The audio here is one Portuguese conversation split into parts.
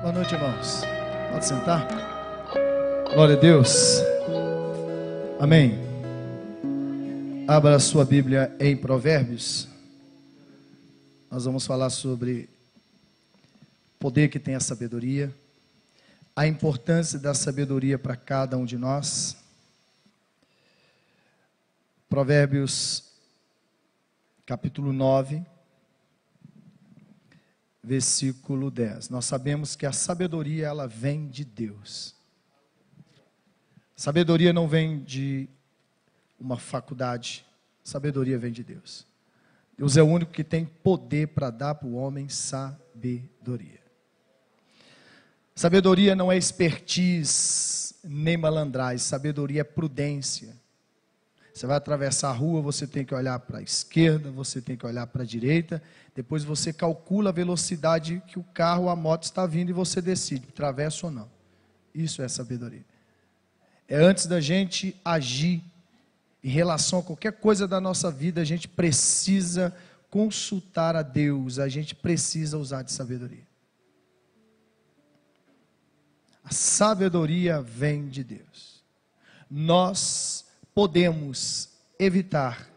Boa noite, irmãos. Pode sentar. Glória a Deus. Amém. Abra a sua Bíblia em Provérbios. Nós vamos falar sobre o poder que tem a sabedoria, a importância da sabedoria para cada um de nós. Provérbios, capítulo 9 versículo 10. Nós sabemos que a sabedoria ela vem de Deus. Sabedoria não vem de uma faculdade, sabedoria vem de Deus. Deus é o único que tem poder para dar para o homem sabedoria. Sabedoria não é expertise nem malandragem, sabedoria é prudência. Você vai atravessar a rua, você tem que olhar para a esquerda, você tem que olhar para a direita, depois você calcula a velocidade que o carro ou a moto está vindo e você decide, atravessa ou não. Isso é sabedoria. É antes da gente agir em relação a qualquer coisa da nossa vida, a gente precisa consultar a Deus, a gente precisa usar de sabedoria. A sabedoria vem de Deus. Nós podemos evitar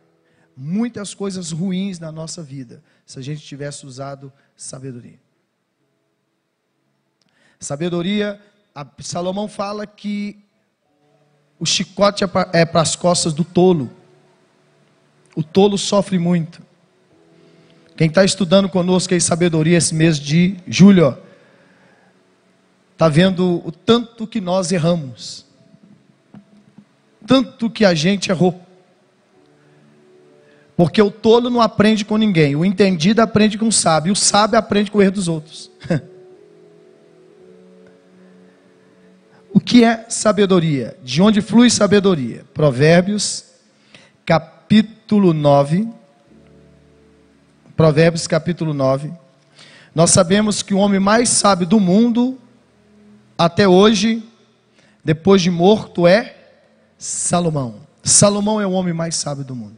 muitas coisas ruins na nossa vida se a gente tivesse usado sabedoria. Sabedoria, Salomão fala que o chicote é para as costas do tolo. O tolo sofre muito. Quem está estudando conosco aí sabedoria esse mês de julho, está vendo o tanto que nós erramos tanto que a gente errou. Porque o tolo não aprende com ninguém, o entendido aprende com o sábio, o sábio aprende com o erro dos outros. o que é sabedoria? De onde flui sabedoria? Provérbios, capítulo 9. Provérbios, capítulo 9. Nós sabemos que o homem mais sábio do mundo, até hoje, depois de morto, é Salomão. Salomão é o homem mais sábio do mundo.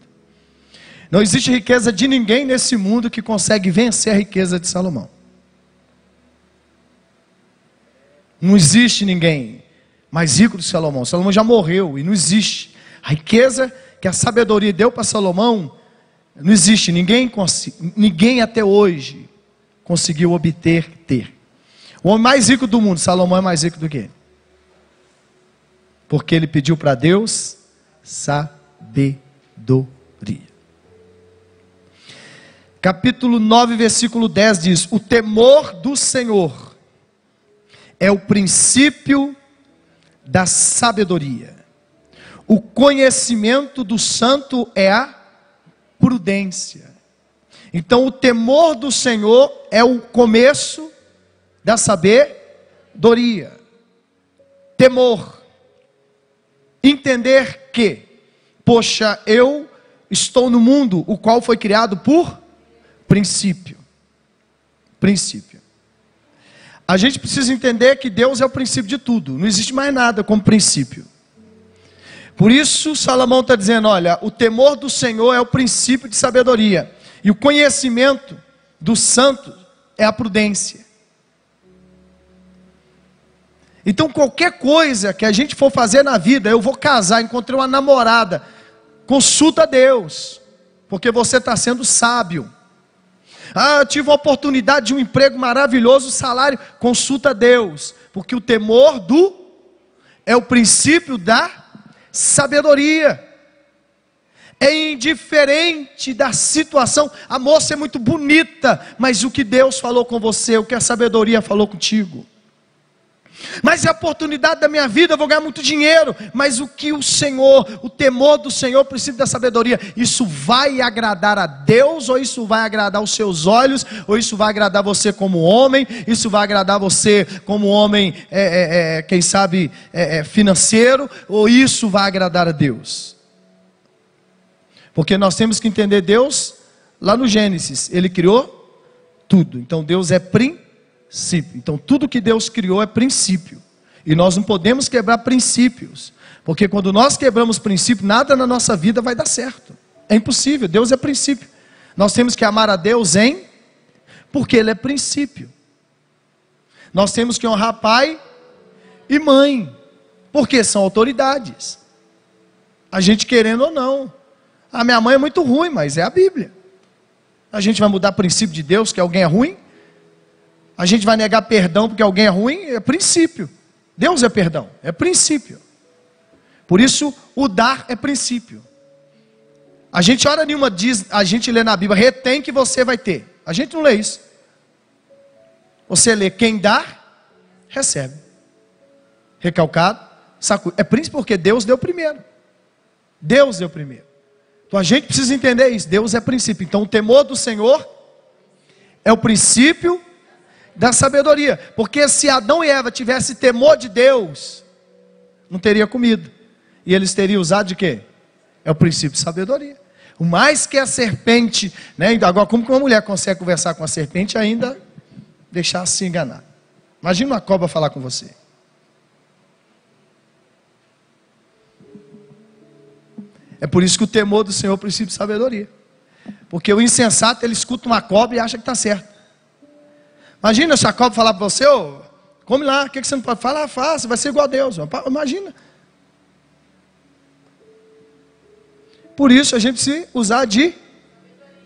Não existe riqueza de ninguém nesse mundo que consegue vencer a riqueza de Salomão. Não existe ninguém mais rico do Salomão. Salomão já morreu e não existe. A riqueza que a sabedoria deu para Salomão, não existe. Ninguém, ninguém até hoje conseguiu obter, ter. O homem mais rico do mundo, Salomão é mais rico do que ele. Porque ele pediu para Deus sabedoria. Capítulo 9, versículo 10 diz: O temor do Senhor é o princípio da sabedoria. O conhecimento do santo é a prudência. Então, o temor do Senhor é o começo da sabedoria. Temor entender que, poxa, eu estou no mundo o qual foi criado por princípio. Princípio. A gente precisa entender que Deus é o princípio de tudo, não existe mais nada como princípio. Por isso, Salomão está dizendo: olha, o temor do Senhor é o princípio de sabedoria, e o conhecimento do santo é a prudência. Então, qualquer coisa que a gente for fazer na vida, eu vou casar, encontrei uma namorada, consulta Deus, porque você está sendo sábio. Ah, eu tive a oportunidade de um emprego maravilhoso, salário, consulta Deus, porque o temor do é o princípio da sabedoria. É indiferente da situação. A moça é muito bonita, mas o que Deus falou com você, o que a sabedoria falou contigo. Mas é a oportunidade da minha vida, eu vou ganhar muito dinheiro. Mas o que o Senhor, o temor do Senhor, o princípio da sabedoria, isso vai agradar a Deus, ou isso vai agradar os seus olhos, ou isso vai agradar você como homem, isso vai agradar você como homem, é, é, é, quem sabe, é, é, financeiro, ou isso vai agradar a Deus? Porque nós temos que entender Deus lá no Gênesis, Ele criou tudo. Então Deus é princípio princípio. Então, tudo que Deus criou é princípio. E nós não podemos quebrar princípios. Porque quando nós quebramos princípio, nada na nossa vida vai dar certo. É impossível. Deus é princípio. Nós temos que amar a Deus em porque Ele é princípio. Nós temos que honrar pai e mãe, porque são autoridades. A gente querendo ou não. A minha mãe é muito ruim, mas é a Bíblia. A gente vai mudar o princípio de Deus, que alguém é ruim? A gente vai negar perdão porque alguém é ruim? É princípio. Deus é perdão, é princípio. Por isso, o dar é princípio. A gente hora nenhuma diz, a gente lê na Bíblia, retém que você vai ter. A gente não lê isso. Você lê quem dá, recebe. Recalcado, sacude. É príncipe porque Deus deu primeiro. Deus deu primeiro. Então a gente precisa entender isso. Deus é princípio. Então o temor do Senhor é o princípio da sabedoria. Porque se Adão e Eva tivessem temor de Deus, não teria comido. E eles teriam usado de quê? É o princípio de sabedoria. O mais que a serpente, né? Agora, como que uma mulher consegue conversar com a serpente ainda deixar se enganar? Imagina uma cobra falar com você. É por isso que o temor do Senhor é o princípio de sabedoria. Porque o insensato, ele escuta uma cobra e acha que está certo. Imagina se a cobra falar para você, ô, come lá, o que, que você não pode falar? Faça, vai ser igual a Deus. Imagina. Por isso a gente precisa usar de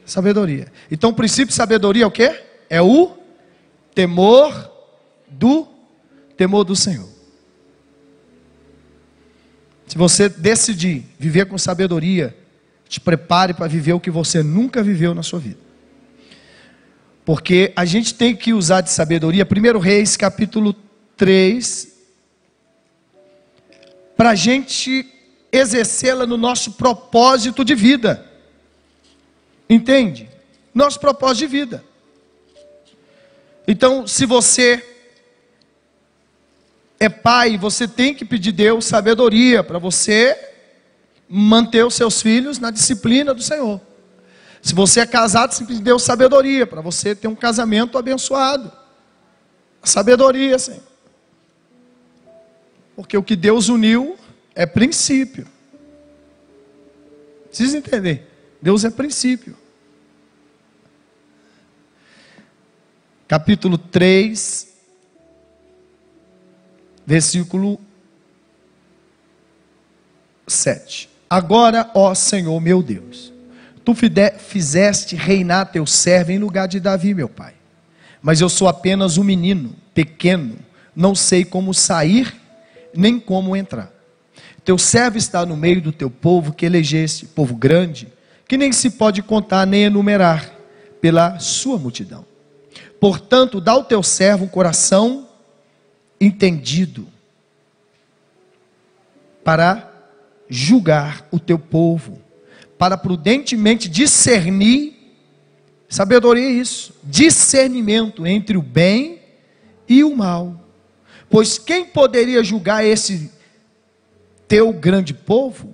sabedoria. Então o princípio de sabedoria é o que? É o temor do temor do Senhor. Se você decidir viver com sabedoria, te prepare para viver o que você nunca viveu na sua vida. Porque a gente tem que usar de sabedoria, 1 Reis capítulo 3, para a gente exercê-la no nosso propósito de vida. Entende? Nosso propósito de vida. Então, se você é pai, você tem que pedir Deus sabedoria para você manter os seus filhos na disciplina do Senhor. Se você é casado, pedir Deus sabedoria para você ter um casamento abençoado. sabedoria, Senhor. Porque o que Deus uniu, é princípio. Precisa entender. Deus é princípio. Capítulo 3, versículo 7. Agora, ó Senhor meu Deus, tu fizeste reinar teu servo em lugar de Davi, meu pai. Mas eu sou apenas um menino, pequeno, não sei como sair, nem como entrar. Teu servo está no meio do teu povo que elegeste, povo grande, que nem se pode contar nem enumerar pela sua multidão. Portanto, dá ao teu servo um coração entendido para julgar o teu povo, para prudentemente discernir, sabedoria é isso, discernimento entre o bem e o mal. Pois quem poderia julgar esse teu grande povo,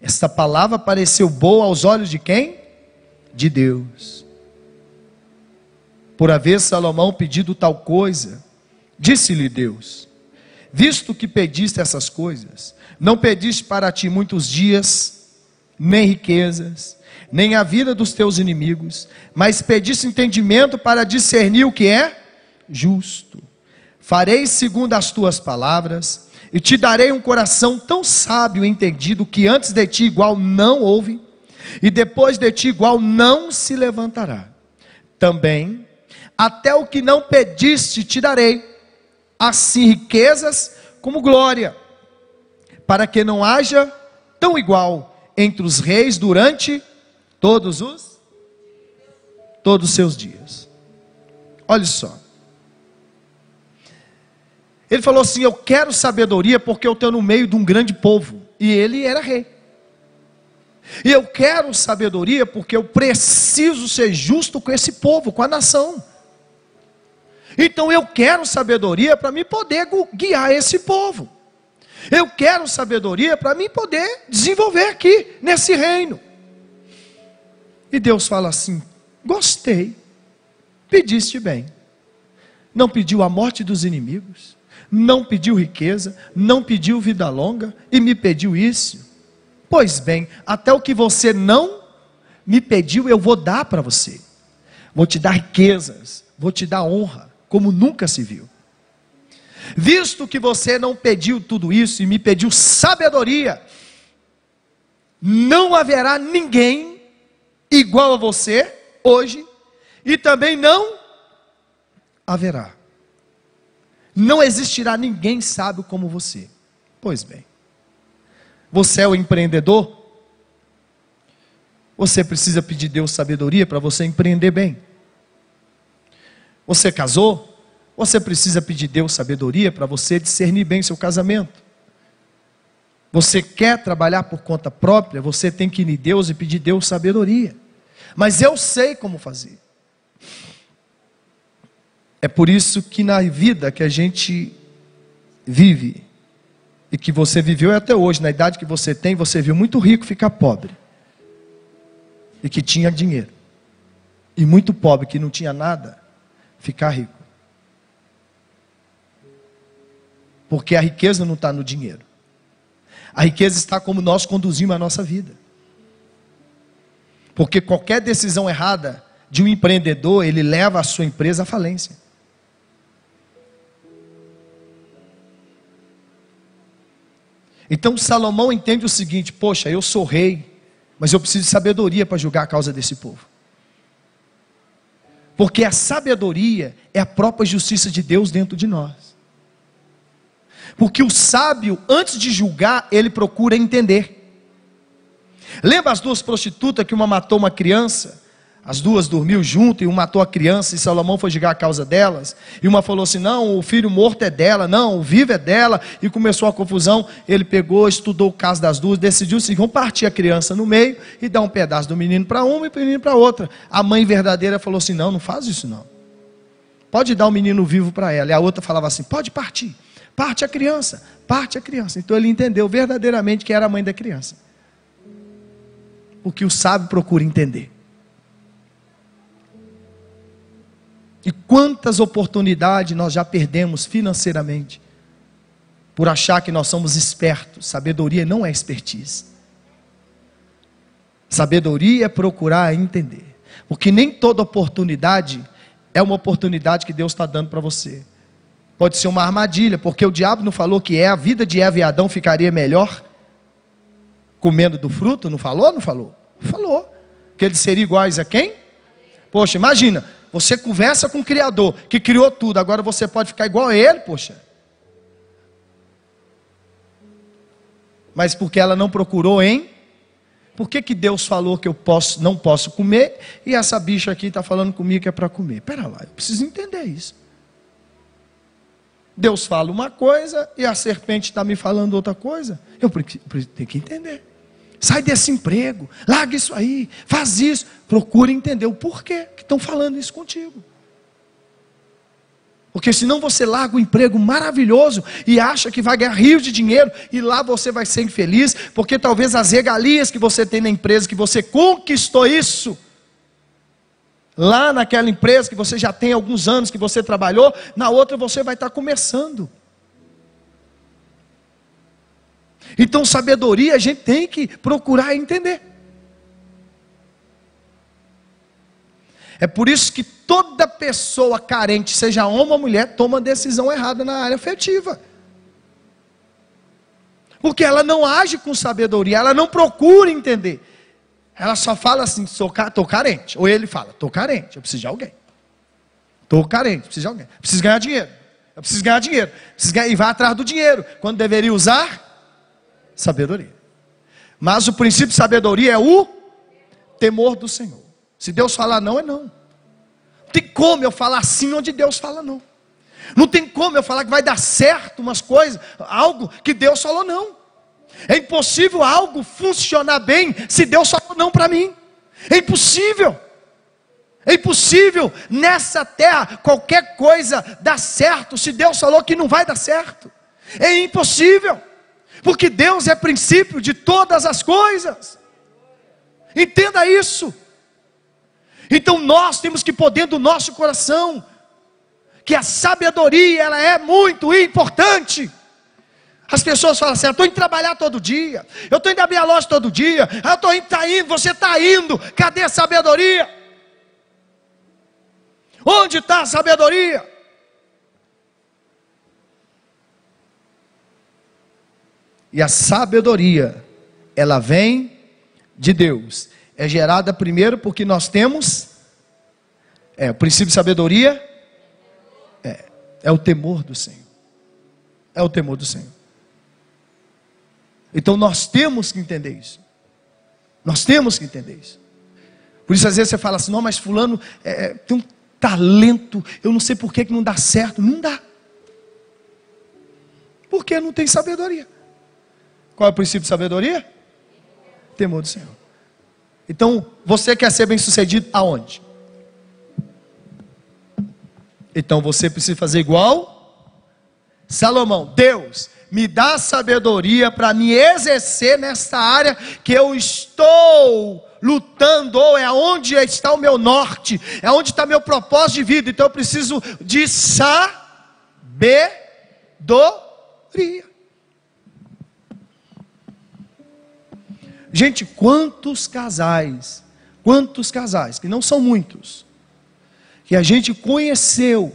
esta palavra pareceu boa aos olhos de quem? De Deus. Por haver Salomão pedido tal coisa, disse-lhe Deus: Visto que pediste essas coisas, não pediste para ti muitos dias, nem riquezas, nem a vida dos teus inimigos, mas pediste entendimento para discernir o que é justo. Farei segundo as tuas palavras, e te darei um coração tão sábio e entendido que antes de ti igual não houve, e depois de ti igual não se levantará. Também, até o que não pediste te darei, assim riquezas como glória, para que não haja tão igual entre os reis durante todos os todos os seus dias. Olha só. Ele falou assim: Eu quero sabedoria porque eu estou no meio de um grande povo. E ele era rei. E eu quero sabedoria porque eu preciso ser justo com esse povo, com a nação. Então eu quero sabedoria para me poder guiar esse povo. Eu quero sabedoria para me poder desenvolver aqui, nesse reino. E Deus fala assim: Gostei, pediste bem. Não pediu a morte dos inimigos não pediu riqueza, não pediu vida longa e me pediu isso. Pois bem, até o que você não me pediu, eu vou dar para você. Vou te dar riquezas, vou te dar honra, como nunca se viu. Visto que você não pediu tudo isso e me pediu sabedoria, não haverá ninguém igual a você hoje, e também não haverá. Não existirá ninguém sábio como você. Pois bem, você é o empreendedor? Você precisa pedir Deus sabedoria para você empreender bem. Você casou? Você precisa pedir Deus sabedoria para você discernir bem seu casamento. Você quer trabalhar por conta própria, você tem que ir em Deus e pedir Deus sabedoria. Mas eu sei como fazer. É por isso que na vida que a gente vive, e que você viveu até hoje, na idade que você tem, você viu muito rico ficar pobre, e que tinha dinheiro, e muito pobre que não tinha nada, ficar rico. Porque a riqueza não está no dinheiro. A riqueza está como nós conduzimos a nossa vida. Porque qualquer decisão errada de um empreendedor, ele leva a sua empresa à falência. Então Salomão entende o seguinte: poxa, eu sou rei, mas eu preciso de sabedoria para julgar a causa desse povo. Porque a sabedoria é a própria justiça de Deus dentro de nós. Porque o sábio, antes de julgar, ele procura entender. Lembra as duas prostitutas que uma matou uma criança? As duas dormiu junto e uma matou a criança e Salomão foi julgar a causa delas. E uma falou assim: não, o filho morto é dela, não, o vivo é dela. E começou a confusão. Ele pegou, estudou o caso das duas, decidiu assim: vamos partir a criança no meio e dar um pedaço do menino para uma e do menino para outra. A mãe verdadeira falou assim: não, não faz isso não. Pode dar o menino vivo para ela. E a outra falava assim: pode partir. Parte a criança, parte a criança. Então ele entendeu verdadeiramente que era a mãe da criança. O que o sábio procura entender. E quantas oportunidades nós já perdemos financeiramente por achar que nós somos espertos. Sabedoria não é expertise. Sabedoria é procurar entender. Porque nem toda oportunidade é uma oportunidade que Deus está dando para você. Pode ser uma armadilha, porque o diabo não falou que é a vida de Eva e Adão ficaria melhor comendo do fruto? Não falou? Não falou? Falou. Que eles seriam iguais a quem? Poxa, imagina, você conversa com o Criador, que criou tudo, agora você pode ficar igual a ele, poxa. Mas porque ela não procurou hein? Por que, que Deus falou que eu posso, não posso comer e essa bicha aqui está falando comigo que é para comer? Pera lá, eu preciso entender isso. Deus fala uma coisa e a serpente está me falando outra coisa. Eu tenho que entender. Sai desse emprego, larga isso aí, faz isso. Procura entender o porquê que estão falando isso contigo. Porque senão você larga um emprego maravilhoso e acha que vai ganhar rios de dinheiro e lá você vai ser infeliz, porque talvez as regalias que você tem na empresa, que você conquistou isso, lá naquela empresa que você já tem alguns anos que você trabalhou, na outra você vai estar começando. Então, sabedoria a gente tem que procurar entender. É por isso que toda pessoa carente, seja homem ou mulher, toma decisão errada na área afetiva. Porque ela não age com sabedoria, ela não procura entender. Ela só fala assim: estou carente. Ou ele fala: estou carente, eu preciso de alguém. Estou carente, preciso de alguém. Preciso ganhar dinheiro. Eu preciso ganhar dinheiro. Preciso ganhar, e vai atrás do dinheiro. Quando deveria usar sabedoria. Mas o princípio de sabedoria é o temor do Senhor. Se Deus falar não, é não. Não tem como eu falar sim onde Deus fala não. Não tem como eu falar que vai dar certo umas coisas, algo que Deus falou não. É impossível algo funcionar bem se Deus falou não para mim. É impossível. É impossível nessa terra qualquer coisa dar certo se Deus falou que não vai dar certo. É impossível porque Deus é princípio de todas as coisas. Entenda isso. Então nós temos que dentro do nosso coração que a sabedoria ela é muito importante. As pessoas falam assim: eu estou indo trabalhar todo dia, eu estou indo abrir a loja todo dia, eu estou indo, tá indo, você está indo, cadê a sabedoria? Onde está a sabedoria? E a sabedoria, ela vem de Deus. É gerada primeiro porque nós temos é, o princípio de sabedoria é, é o temor do Senhor. É o temor do Senhor. Então nós temos que entender isso. Nós temos que entender isso. Por isso, às vezes você fala assim: não, mas Fulano é, é tem um talento, eu não sei por que, que não dá certo. Não dá. Porque não tem sabedoria. Qual é o princípio de sabedoria? Temor do Senhor. Então, você quer ser bem sucedido aonde? Então você precisa fazer igual Salomão. Deus, me dá sabedoria para me exercer nesta área que eu estou lutando, ou é onde está o meu norte, é onde está meu propósito de vida. Então eu preciso de sabedoria. Gente, quantos casais, quantos casais, que não são muitos, que a gente conheceu,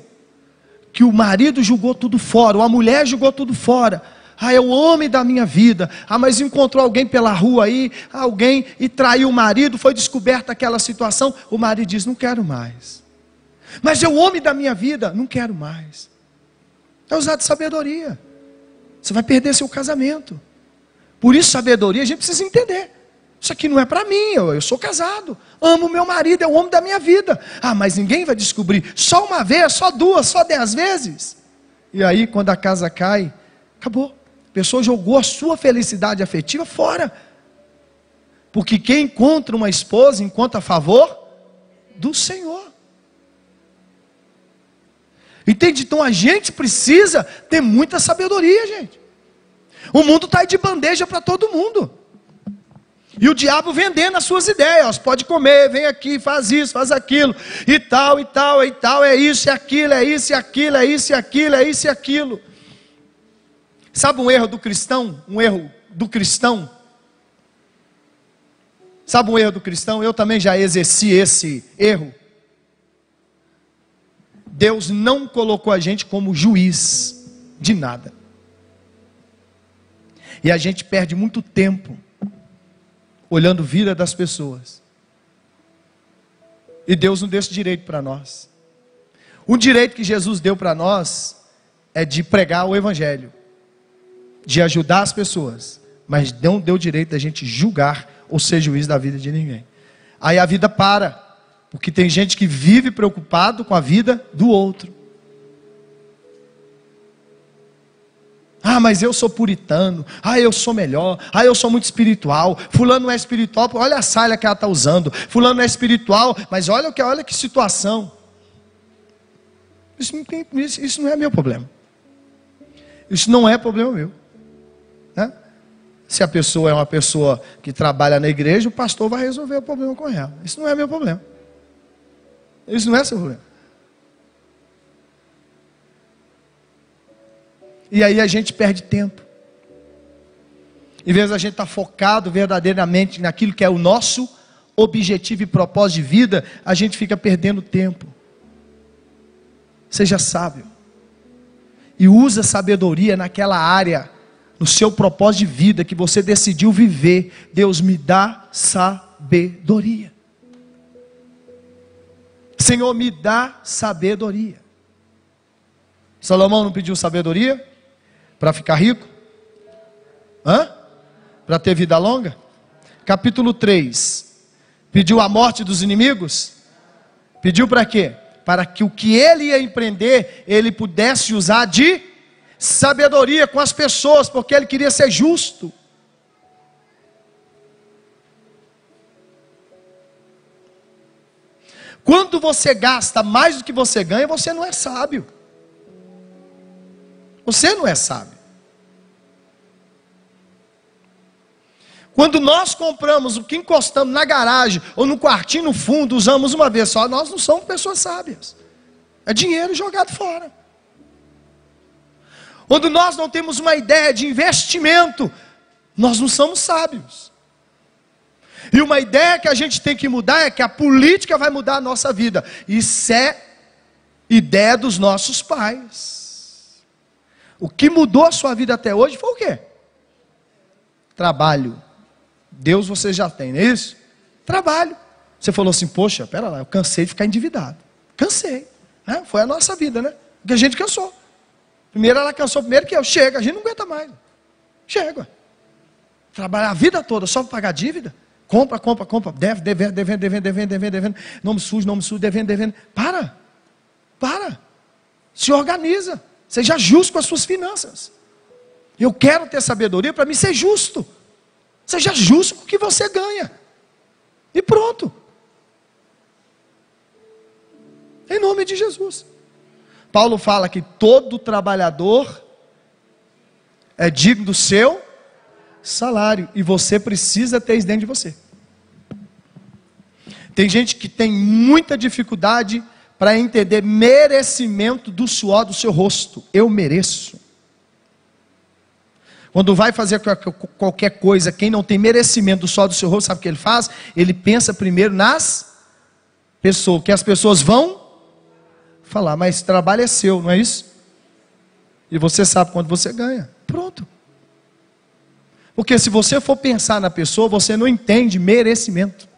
que o marido jogou tudo fora, ou a mulher jogou tudo fora. Ah, é o homem da minha vida. Ah, mas encontrou alguém pela rua aí, alguém e traiu o marido, foi descoberta aquela situação. O marido diz: Não quero mais. Mas é o homem da minha vida, não quero mais. É usar de sabedoria. Você vai perder seu casamento. Por isso, sabedoria, a gente precisa entender. Isso aqui não é para mim, eu, eu, sou casado, amo meu marido, é o homem da minha vida. Ah, mas ninguém vai descobrir. Só uma vez, só duas, só dez vezes. E aí, quando a casa cai, acabou. A pessoa jogou a sua felicidade afetiva fora. Porque quem encontra uma esposa encontra a favor do Senhor. Entende? Então a gente precisa ter muita sabedoria, gente. O mundo está de bandeja para todo mundo. E o diabo vendendo as suas ideias, pode comer, vem aqui, faz isso, faz aquilo, e tal, e tal, e tal, é isso e aquilo, é isso e aquilo, é isso e aquilo, é isso e aquilo. Sabe um erro do cristão? Um erro do cristão? Sabe um erro do cristão? Eu também já exerci esse erro. Deus não colocou a gente como juiz de nada. E a gente perde muito tempo olhando vida das pessoas. E Deus não deu esse direito para nós. O direito que Jesus deu para nós é de pregar o Evangelho, de ajudar as pessoas, mas não deu direito da gente julgar ou ser juiz da vida de ninguém. Aí a vida para, porque tem gente que vive preocupado com a vida do outro. Ah, mas eu sou puritano. Ah, eu sou melhor. Ah, eu sou muito espiritual. Fulano é espiritual. Olha a saia que ela está usando. Fulano é espiritual. Mas olha que, olha que situação. Isso não, tem, isso, isso não é meu problema. Isso não é problema meu. Né? Se a pessoa é uma pessoa que trabalha na igreja, o pastor vai resolver o problema com ela. Isso não é meu problema. Isso não é seu problema. E aí a gente perde tempo. Em vez da gente estar tá focado verdadeiramente naquilo que é o nosso objetivo e propósito de vida, a gente fica perdendo tempo. Seja sábio. E usa sabedoria naquela área, no seu propósito de vida que você decidiu viver. Deus me dá sabedoria. Senhor, me dá sabedoria. Salomão não pediu sabedoria? Para ficar rico? Hã? Para ter vida longa? Capítulo 3. Pediu a morte dos inimigos? Pediu para quê? Para que o que ele ia empreender, ele pudesse usar de sabedoria com as pessoas, porque ele queria ser justo. Quando você gasta mais do que você ganha, você não é sábio. Você não é sábio. Quando nós compramos o que encostamos na garagem ou no quartinho no fundo, usamos uma vez só, nós não somos pessoas sábias. É dinheiro jogado fora. Quando nós não temos uma ideia de investimento, nós não somos sábios. E uma ideia que a gente tem que mudar é que a política vai mudar a nossa vida. Isso é ideia dos nossos pais. O que mudou a sua vida até hoje foi o quê? Trabalho. Deus você já tem, não é isso? Trabalho. Você falou assim, poxa, pera lá, eu cansei de ficar endividado. Cansei. Né? Foi a nossa vida, né? Porque a gente cansou. Primeiro ela cansou primeiro que eu. Chega, a gente não aguenta mais. Chega. Trabalhar a vida toda só para pagar dívida. Compra, compra, compra. Deve, devendo, devendo, devendo, devendo, devendo, devendo. Nome sujo, nome sujo, devendo, devendo. Para. Para. Se organiza. Seja justo com as suas finanças. Eu quero ter sabedoria para mim ser justo. Seja justo com o que você ganha. E pronto. Em nome de Jesus. Paulo fala que todo trabalhador é digno do seu salário. E você precisa ter isso dentro de você. Tem gente que tem muita dificuldade para entender merecimento do suor do seu rosto. Eu mereço. Quando vai fazer qualquer coisa, quem não tem merecimento do suor do seu rosto, sabe o que ele faz? Ele pensa primeiro nas pessoas, que as pessoas vão falar, mas trabalho é seu, não é isso? E você sabe quanto você ganha. Pronto. Porque se você for pensar na pessoa, você não entende merecimento.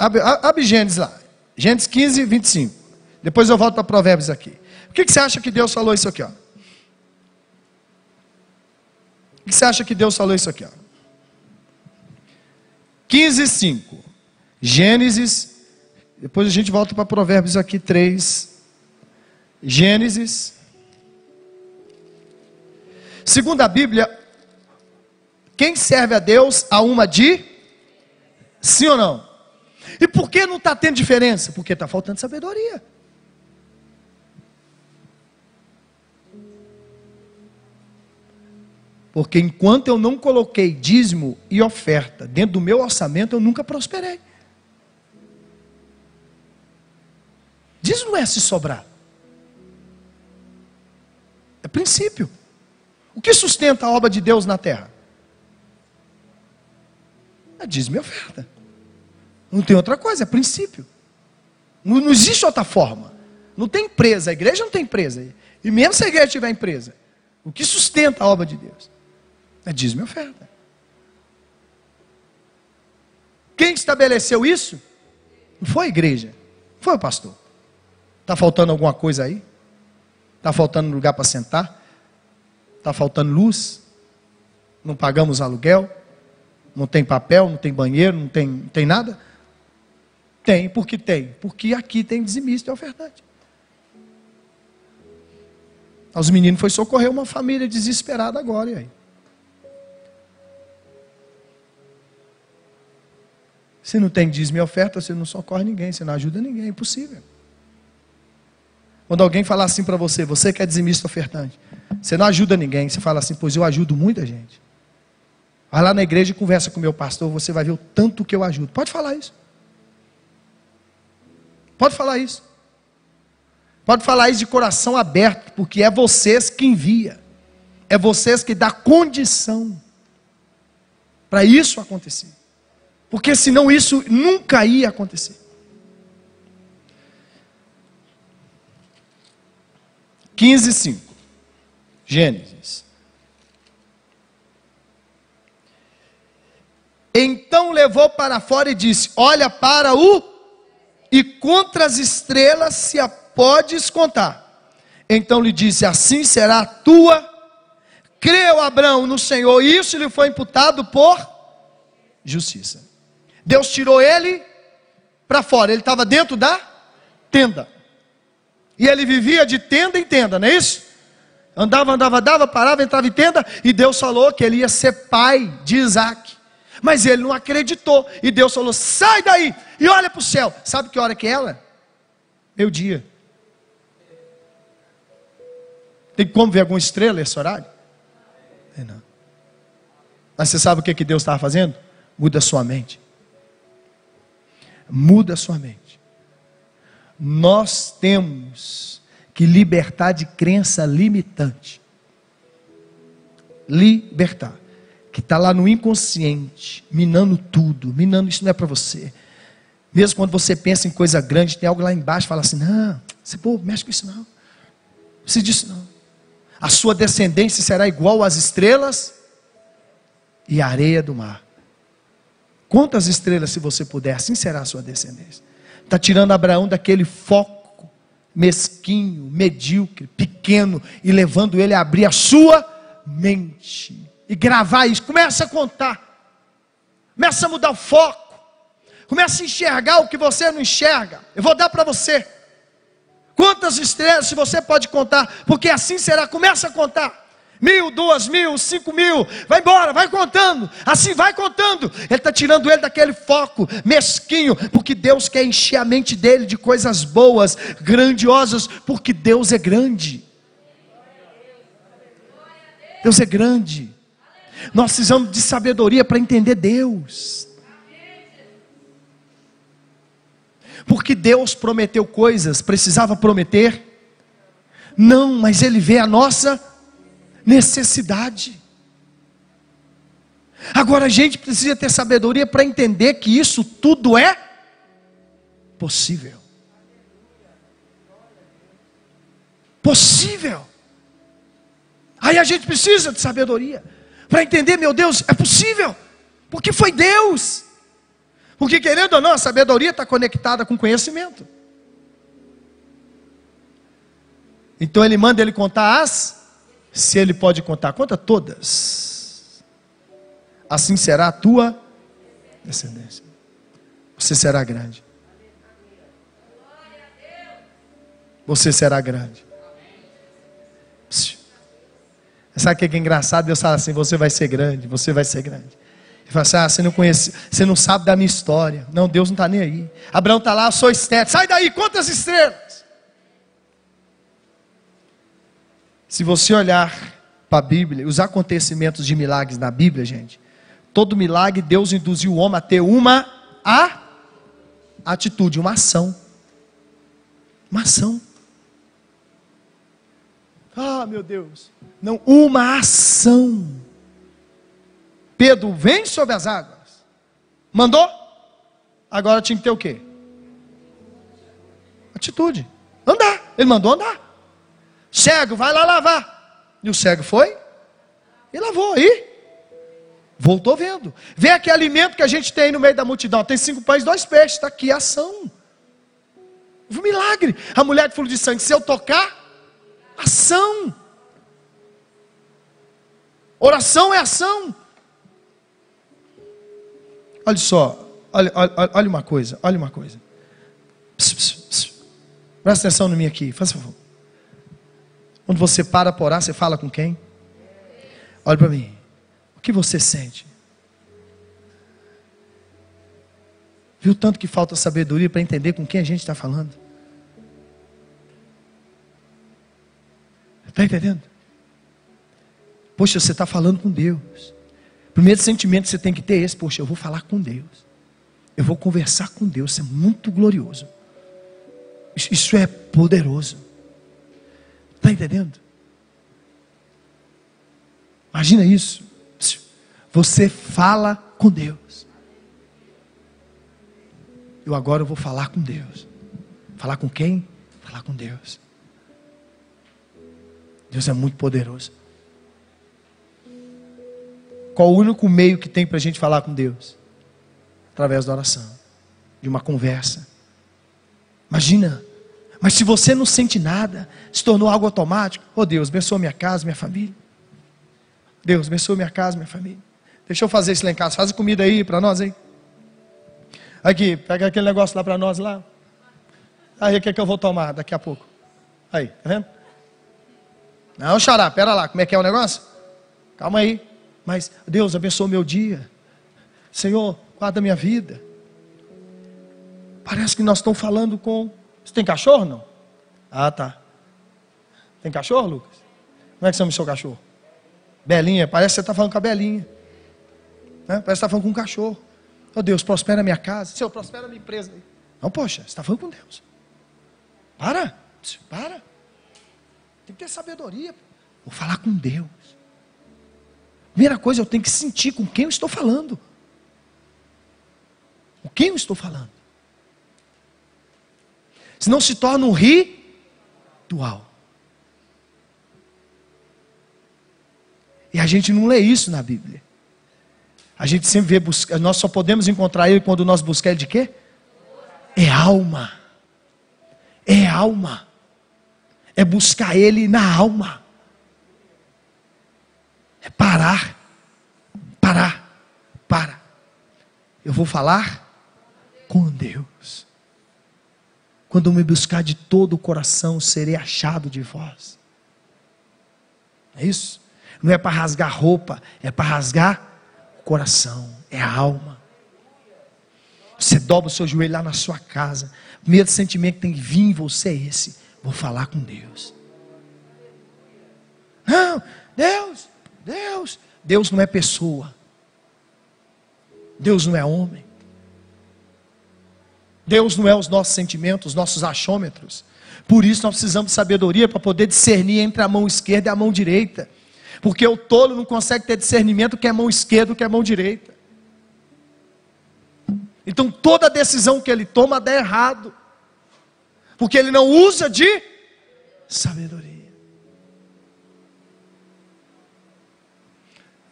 Abre, abre Gênesis lá. Gênesis 15, 25. Depois eu volto para Provérbios aqui. Por que, que você acha que Deus falou isso aqui? Ó? Por que você acha que Deus falou isso aqui? Ó? 15, 5. Gênesis. Depois a gente volta para Provérbios aqui 3. Gênesis Segundo a Bíblia, quem serve a Deus a uma de sim ou não? E por que não está tendo diferença? Porque está faltando sabedoria. Porque enquanto eu não coloquei dízimo e oferta dentro do meu orçamento, eu nunca prosperei. Dízimo é se sobrar. É princípio. O que sustenta a obra de Deus na terra? É dízimo e oferta. Não tem outra coisa, é princípio. Não, não, existe outra forma. Não tem empresa, a igreja não tem empresa. E mesmo se a igreja tiver empresa, o que sustenta a obra de Deus? É dízimo e oferta. Quem estabeleceu isso? Não foi a igreja, foi o pastor. Está faltando alguma coisa aí? Está faltando lugar para sentar? Está faltando luz? Não pagamos aluguel? Não tem papel, não tem banheiro, não tem, não tem nada? Tem, porque tem. Porque aqui tem dizimista e ofertante. Os meninos foi socorrer uma família desesperada agora, e aí? Se não tem dízimo e oferta, você não socorre ninguém, você não ajuda ninguém, é impossível. Quando alguém falar assim para você, você que é dizimista ofertante, você não ajuda ninguém, você fala assim, pois eu ajudo muita gente. Vai lá na igreja e conversa com o meu pastor, você vai ver o tanto que eu ajudo. Pode falar isso. Pode falar isso. Pode falar isso de coração aberto, porque é vocês que envia. É vocês que dá condição para isso acontecer. Porque senão isso nunca ia acontecer. 15, 5. Gênesis. Então levou para fora e disse: Olha para o, e contra as estrelas se a podes contar. Então lhe disse: Assim será a tua. Creu Abraão no Senhor, e isso lhe foi imputado por justiça. Deus tirou ele para fora, ele estava dentro da tenda. E ele vivia de tenda em tenda, não é isso? Andava, andava, andava, parava, entrava em tenda. E Deus falou que ele ia ser pai de Isaac. Mas ele não acreditou. E Deus falou: sai daí e olha para o céu. Sabe que hora que é ela? Meu dia. Tem como ver alguma estrela esse horário? Não. Mas você sabe o que, que Deus estava fazendo? Muda a sua mente. Muda a sua mente nós temos que libertar de crença limitante. Libertar. Que está lá no inconsciente, minando tudo, minando isso não é para você. Mesmo quando você pensa em coisa grande, tem algo lá embaixo, fala assim: não, você pô, mexe com isso não. Precisa disso não. A sua descendência será igual às estrelas e à areia do mar. Conta as estrelas se você puder, assim será a sua descendência. Está tirando Abraão daquele foco mesquinho, medíocre, pequeno, e levando ele a abrir a sua mente e gravar isso. Começa a contar, começa a mudar o foco, começa a enxergar o que você não enxerga. Eu vou dar para você. Quantas estrelas você pode contar, porque assim será. Começa a contar mil, duas mil, cinco mil, vai embora, vai contando, assim vai contando. Ele está tirando ele daquele foco mesquinho, porque Deus quer encher a mente dele de coisas boas, grandiosas, porque Deus é grande. Deus é grande. Nós precisamos de sabedoria para entender Deus. Porque Deus prometeu coisas, precisava prometer? Não, mas Ele vê a nossa necessidade. Agora a gente precisa ter sabedoria para entender que isso tudo é possível. Possível. Aí a gente precisa de sabedoria para entender, meu Deus, é possível, porque foi Deus. Porque querendo ou não, a sabedoria está conectada com conhecimento. Então ele manda ele contar as se ele pode contar, conta todas. Assim será a tua descendência. Você será grande. Você será grande. Sabe o que é engraçado? Deus fala assim: você vai ser grande, você vai ser grande. Ele fala assim: ah, você não conhece, você não sabe da minha história. Não, Deus não está nem aí. Abraão está lá, eu sou estético. Sai daí, quantas estrelas? Se você olhar para a Bíblia, os acontecimentos de milagres na Bíblia, gente, todo milagre Deus induziu o homem a ter uma a atitude, uma ação. Uma ação. Ah, meu Deus. Não, uma ação. Pedro vem sobre as águas. Mandou? Agora tinha que ter o quê? Atitude. Andar. Ele mandou andar. Cego, vai lá lavar. E o cego foi e lavou aí. Voltou vendo. Vê aquele alimento que a gente tem no meio da multidão. Tem cinco pães dois peixes. Está aqui ação. Um milagre. A mulher de fluxo de sangue, se eu tocar, ação. Oração é ação. Olha só, olha, olha, olha uma coisa, olha uma coisa. Pss, pss, pss. Presta atenção em mim aqui, faz favor. Quando você para por orar, você fala com quem? Olha para mim. O que você sente? Viu tanto que falta sabedoria para entender com quem a gente está falando? Está entendendo? Poxa, você está falando com Deus. O primeiro sentimento que você tem que ter é esse: Poxa, eu vou falar com Deus. Eu vou conversar com Deus. Isso é muito glorioso. Isso é poderoso. Está entendendo? Imagina isso. Você fala com Deus. Eu agora vou falar com Deus. Falar com quem? Falar com Deus. Deus é muito poderoso. Qual o único meio que tem para a gente falar com Deus? Através da oração, de uma conversa. Imagina mas se você não sente nada, se tornou algo automático, oh Deus, abençoa minha casa, minha família. Deus, abençoa minha casa, minha família. Deixa eu fazer isso lá em casa. Faz comida aí para nós aí. Aqui, pega aquele negócio lá para nós lá. Aí o que, é que eu vou tomar daqui a pouco? Aí, tá vendo? Não, xará, pera lá, como é que é o negócio? Calma aí. Mas, Deus, abençoa meu dia. Senhor, guarda minha vida. Parece que nós estamos falando com você tem cachorro não? Ah, tá. Tem cachorro, Lucas? Como é que chama o seu cachorro? Belinha, parece que você está falando com a Belinha. Né? Parece que está falando com um cachorro. Oh Deus, prospera a minha casa. Senhor, prospera a minha empresa. Não, poxa, você está falando com Deus. Para, para. Tem que ter sabedoria. Vou falar com Deus. Primeira coisa, eu tenho que sentir com quem eu estou falando. Com quem eu estou falando senão se torna um ritual. E a gente não lê isso na Bíblia. A gente sempre vê, busca, nós só podemos encontrar Ele quando nós buscamos de quê? É alma. É alma. É buscar Ele na alma. É parar. Parar. Para. Eu vou falar com Deus. Quando me buscar de todo o coração, serei achado de vós. É isso? Não é para rasgar roupa, é para rasgar o coração, é a alma. Você dobra o seu joelho lá na sua casa. O primeiro sentimento que tem que vir em você é esse: vou falar com Deus. Não, Deus, Deus. Deus não é pessoa. Deus não é homem. Deus não é os nossos sentimentos, os nossos achômetros. Por isso nós precisamos de sabedoria para poder discernir entre a mão esquerda e a mão direita. Porque o tolo não consegue ter discernimento que é mão esquerda, que é mão direita. Então toda decisão que ele toma dá errado. Porque ele não usa de sabedoria.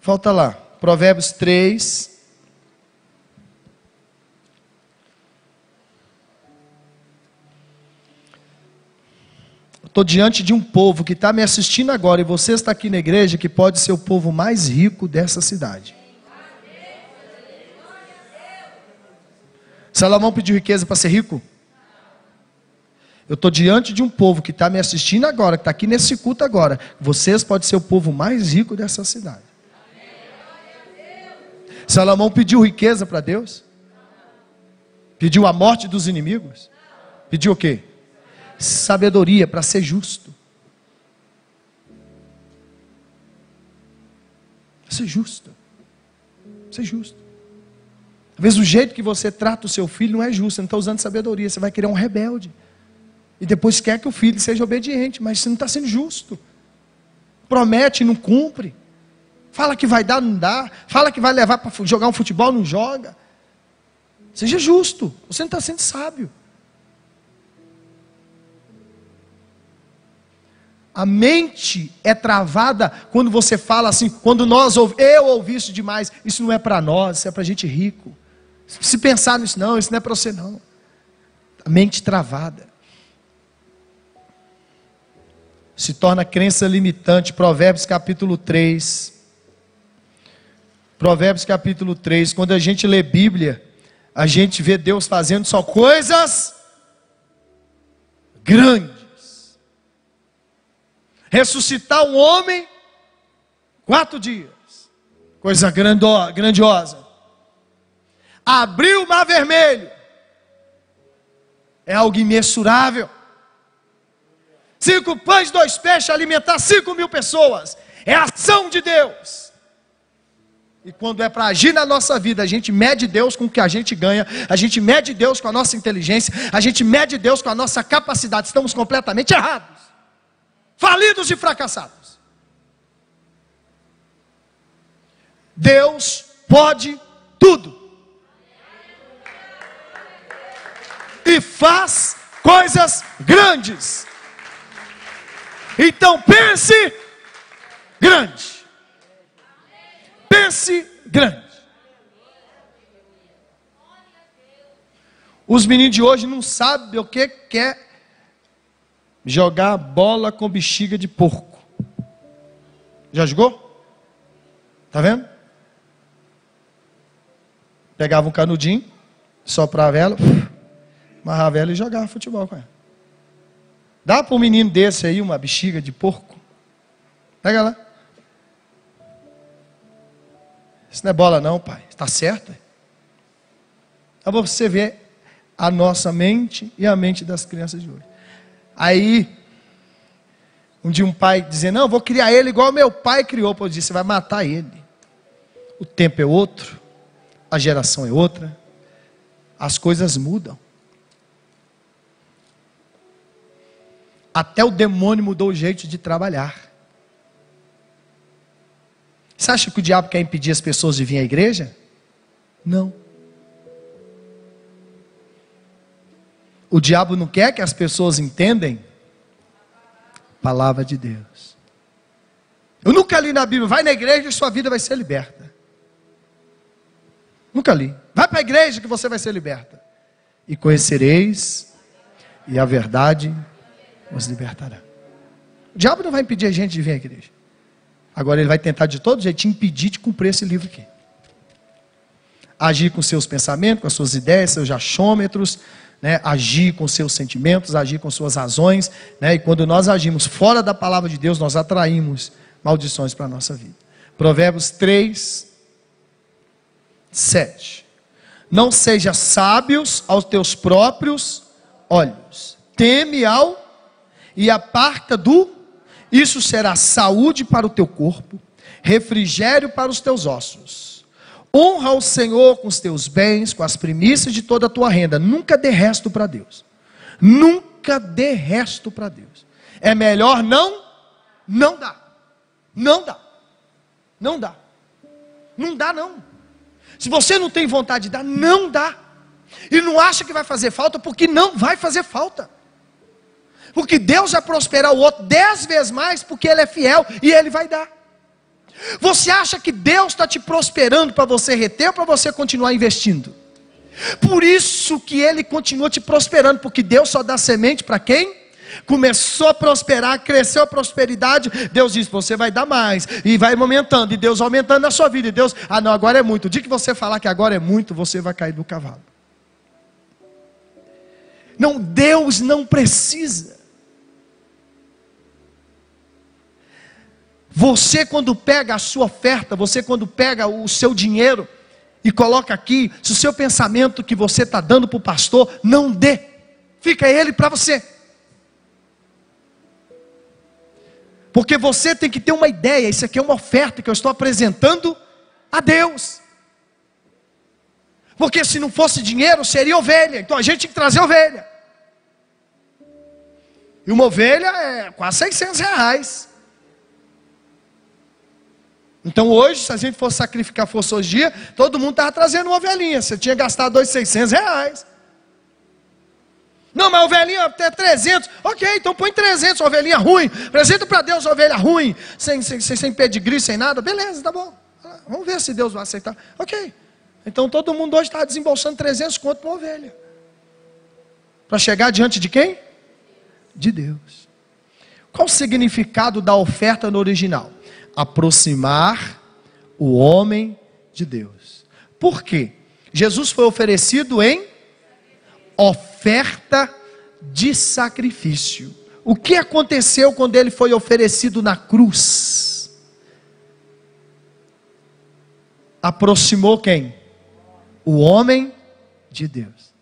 Falta lá, Provérbios 3, Estou diante de um povo que está me assistindo agora, e você está aqui na igreja, que pode ser o povo mais rico dessa cidade. Salomão pediu riqueza para ser rico? Eu estou diante de um povo que está me assistindo agora, que está aqui nesse culto agora. Vocês podem ser o povo mais rico dessa cidade. Salomão pediu riqueza para Deus? Pediu a morte dos inimigos? Pediu o quê? sabedoria para ser justo. Ser justo. Ser justo. Às vezes o jeito que você trata o seu filho não é justo, você não está usando sabedoria, você vai querer um rebelde. E depois quer que o filho seja obediente, mas você não está sendo justo. Promete e não cumpre. Fala que vai dar, não dá. Fala que vai levar para jogar um futebol, não joga. Seja justo. Você não está sendo sábio. A mente é travada quando você fala assim, quando nós eu ouvi isso demais, isso não é para nós, isso é para gente rico. Se pensar nisso não, isso não é para você não. A mente travada. Se torna crença limitante, Provérbios capítulo 3. Provérbios capítulo 3, quando a gente lê Bíblia, a gente vê Deus fazendo só coisas grandes ressuscitar um homem, quatro dias, coisa grandiosa. Abrir o mar vermelho, é algo imensurável. Cinco pães, dois peixes, alimentar cinco mil pessoas, é ação de Deus. E quando é para agir na nossa vida, a gente mede Deus com o que a gente ganha, a gente mede Deus com a nossa inteligência, a gente mede Deus com a nossa capacidade. Estamos completamente errados falidos e fracassados. Deus pode tudo. E faz coisas grandes. Então pense grande. Pense grande. Os meninos de hoje não sabem o que quer jogar bola com bexiga de porco. Já jogou? Tá vendo? Pegava um canudinho, soprava ela, amarrava ela e jogava futebol com ela. Dá para um menino desse aí uma bexiga de porco? Pega lá. Isso não é bola não, pai. Está certo? Aí você vê a nossa mente e a mente das crianças de hoje. Aí, um dia um pai dizendo, não, vou criar ele igual meu pai criou. Eu disse, você vai matar ele. O tempo é outro, a geração é outra, as coisas mudam. Até o demônio mudou o jeito de trabalhar. Você acha que o diabo quer impedir as pessoas de vir à igreja? Não. O diabo não quer que as pessoas entendem palavra de Deus. Eu nunca li na Bíblia, vai na igreja e sua vida vai ser liberta. Nunca li. Vai para a igreja que você vai ser liberta. E conhecereis, e a verdade os libertará. O diabo não vai impedir a gente de vir à igreja. Agora ele vai tentar de todo jeito te impedir de cumprir esse livro aqui. Agir com seus pensamentos, com as suas ideias, seus achômetros, né? agir com seus sentimentos, agir com suas razões. Né? E quando nós agimos fora da palavra de Deus, nós atraímos maldições para a nossa vida. Provérbios 3, 7. Não seja sábios aos teus próprios olhos. Teme ao e aparta do. Isso será saúde para o teu corpo, refrigério para os teus ossos. Honra o Senhor com os teus bens, com as primícias de toda a tua renda. Nunca dê resto para Deus. Nunca dê resto para Deus. É melhor não, não dá. Não dá. Não dá. Não dá, não. Se você não tem vontade de dar, não dá. E não acha que vai fazer falta, porque não vai fazer falta. Porque Deus vai prosperar o outro dez vezes mais, porque Ele é fiel e Ele vai dar. Você acha que Deus está te prosperando para você reter ou para você continuar investindo? Por isso que Ele continua te prosperando, porque Deus só dá semente para quem? Começou a prosperar, cresceu a prosperidade, Deus diz: você vai dar mais, e vai aumentando, e Deus aumentando na sua vida, e Deus, ah não, agora é muito. O dia que você falar que agora é muito, você vai cair do cavalo. Não, Deus não precisa. Você, quando pega a sua oferta, você, quando pega o seu dinheiro e coloca aqui, se o seu pensamento que você está dando para o pastor, não dê, fica ele para você. Porque você tem que ter uma ideia, isso aqui é uma oferta que eu estou apresentando a Deus. Porque se não fosse dinheiro, seria ovelha. Então a gente tem que trazer ovelha. E uma ovelha é quase 600 reais. Então hoje, se a gente fosse sacrificar, fosse hoje dia, todo mundo estava trazendo uma ovelhinha. Você tinha gastado dois 600 reais. Não, mas ovelhinha até 300. Ok, então põe 300, ovelhinha ruim. Apresenta para Deus ovelha ruim, sem, sem, sem, pedigree, sem nada. Beleza, tá bom. Vamos ver se Deus vai aceitar. Ok. Então todo mundo hoje está desembolsando 300 conto para ovelha. Para chegar diante de quem? De Deus. Qual o significado da oferta no original? Aproximar o homem de Deus. Por quê? Jesus foi oferecido em oferta de sacrifício. O que aconteceu quando ele foi oferecido na cruz? Aproximou quem? O homem de Deus.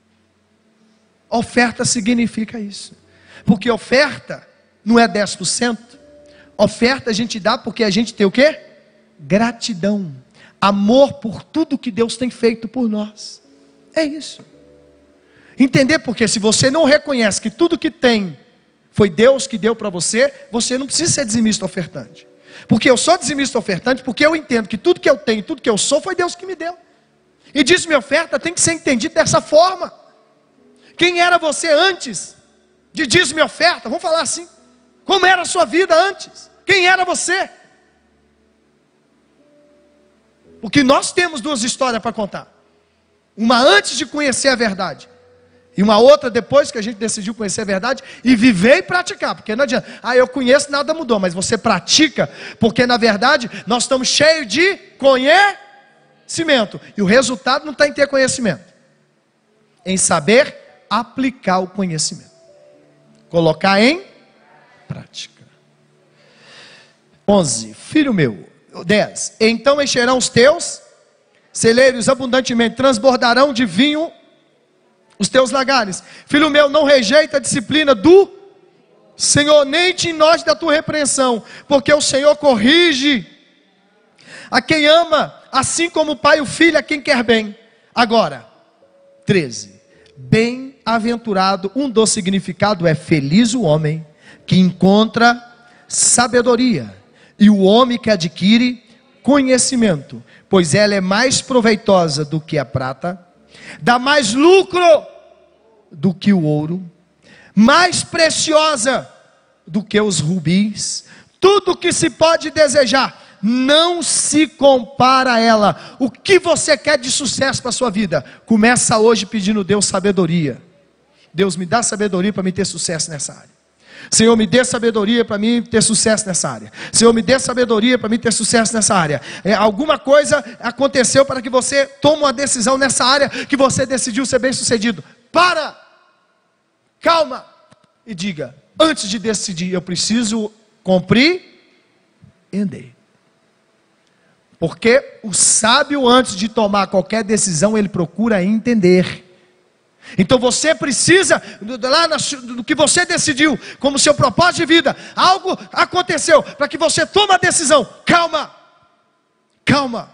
Oferta significa isso. Porque oferta não é 10%, Oferta a gente dá porque a gente tem o quê? Gratidão. Amor por tudo que Deus tem feito por nós. É isso. Entender porque se você não reconhece que tudo que tem foi Deus que deu para você, você não precisa ser dizimista ofertante. Porque eu sou dizimista ofertante porque eu entendo que tudo que eu tenho, tudo que eu sou foi Deus que me deu. E diz minha oferta tem que ser entendido dessa forma. Quem era você antes de dízimo e oferta? Vamos falar assim. Como era a sua vida antes? Quem era você? Porque nós temos duas histórias para contar. Uma antes de conhecer a verdade. E uma outra depois que a gente decidiu conhecer a verdade e viver e praticar. Porque não adianta, ah, eu conheço, nada mudou. Mas você pratica, porque na verdade nós estamos cheios de conhecimento. E o resultado não está em ter conhecimento, em saber aplicar o conhecimento. Colocar em prática. 11. Filho meu, 10. Então encherão os teus celeiros abundantemente, transbordarão de vinho os teus lagares. Filho meu, não rejeita a disciplina do Senhor, nem te inote da tua repreensão, porque o Senhor corrige a quem ama, assim como o pai e o filho a quem quer bem. Agora, 13. Bem-aventurado, um dos significado é feliz o homem que encontra sabedoria, e o homem que adquire conhecimento, pois ela é mais proveitosa do que a prata, dá mais lucro do que o ouro, mais preciosa do que os rubis. Tudo que se pode desejar não se compara a ela. O que você quer de sucesso para a sua vida? Começa hoje pedindo Deus sabedoria. Deus me dá sabedoria para me ter sucesso nessa área. Senhor, me dê sabedoria para mim ter sucesso nessa área. Senhor, me dê sabedoria para mim ter sucesso nessa área. É, alguma coisa aconteceu para que você tome uma decisão nessa área que você decidiu ser bem sucedido. Para! Calma! E diga: antes de decidir, eu preciso compreender. Porque o sábio, antes de tomar qualquer decisão, ele procura entender. Então você precisa, lá no que você decidiu, como seu propósito de vida, algo aconteceu para que você tome a decisão. Calma, calma,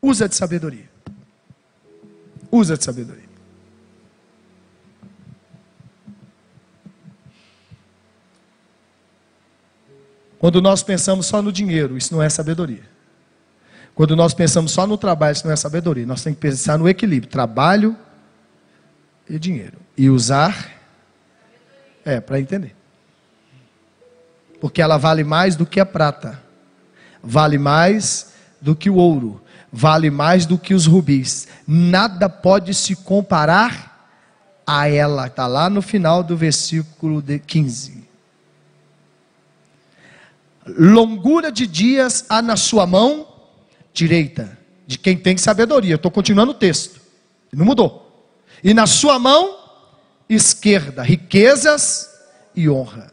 usa de sabedoria. Usa de sabedoria. Quando nós pensamos só no dinheiro, isso não é sabedoria. Quando nós pensamos só no trabalho, isso não é sabedoria. Nós temos que pensar no equilíbrio: trabalho e dinheiro. E usar, é, para entender. Porque ela vale mais do que a prata, vale mais do que o ouro, vale mais do que os rubis. Nada pode se comparar a ela. Está lá no final do versículo 15. Longura de dias há na sua mão direita, de quem tem sabedoria. Estou continuando o texto, não mudou. E na sua mão esquerda, riquezas e honra.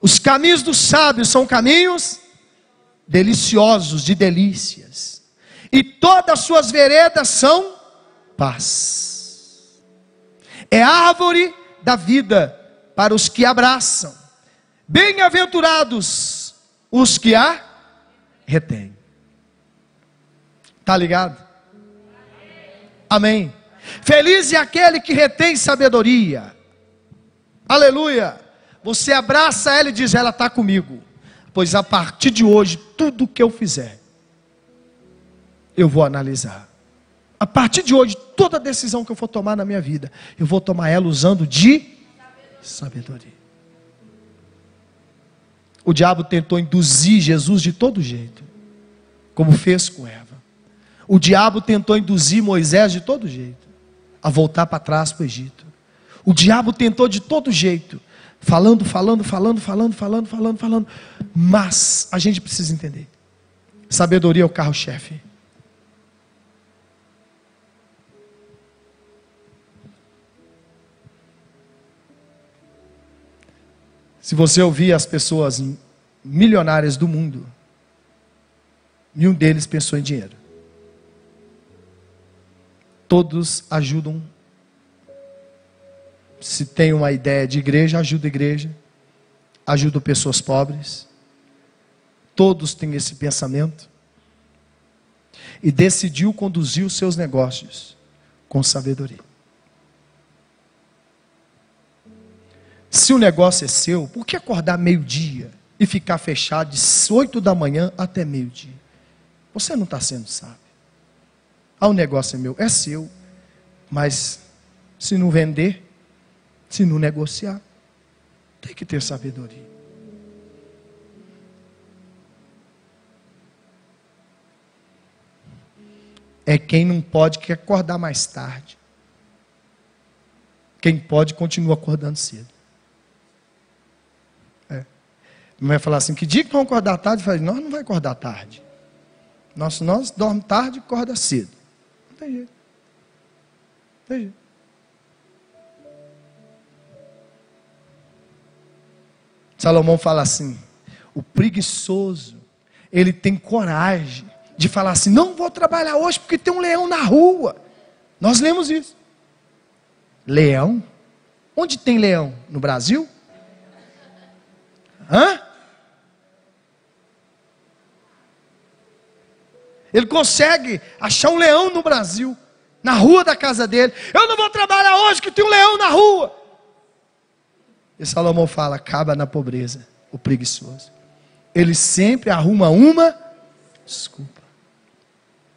Os caminhos dos sábios são caminhos deliciosos, de delícias. E todas as suas veredas são paz. É árvore da vida para os que abraçam. Bem-aventurados os que a retêm. Tá ligado? Amém. Feliz é aquele que retém sabedoria. Aleluia. Você abraça ela e diz: Ela está comigo. Pois a partir de hoje, tudo que eu fizer, eu vou analisar. A partir de hoje, toda decisão que eu for tomar na minha vida, eu vou tomar ela usando de sabedoria. O diabo tentou induzir Jesus de todo jeito, como fez com Eva. O diabo tentou induzir Moisés de todo jeito a voltar para trás para o Egito. O diabo tentou de todo jeito, falando, falando, falando, falando, falando, falando, falando. Mas a gente precisa entender: sabedoria é o carro-chefe. Se você ouvir as pessoas milionárias do mundo, nenhum deles pensou em dinheiro todos ajudam. Se tem uma ideia de igreja, ajuda a igreja, ajuda pessoas pobres. Todos têm esse pensamento. E decidiu conduzir os seus negócios com sabedoria. Se o negócio é seu, por que acordar meio-dia e ficar fechado de 8 da manhã até meio-dia? Você não está sendo sábio. Ah, o negócio é meu, é seu. Mas se não vender, se não negociar, tem que ter sabedoria. É quem não pode que acordar mais tarde. Quem pode continua acordando cedo. É. Não vai falar assim, que dia que vão acordar tarde? Fala, nós não vai acordar tarde. Nós, nós dorme tarde e acorda cedo tem jeito. Salomão fala assim: o preguiçoso, ele tem coragem de falar assim: não vou trabalhar hoje porque tem um leão na rua. Nós lemos isso. Leão? Onde tem leão? No Brasil? Hã? Ele consegue achar um leão no Brasil, na rua da casa dele. Eu não vou trabalhar hoje que tem um leão na rua. E Salomão fala: acaba na pobreza, o preguiçoso. Ele sempre arruma uma desculpa.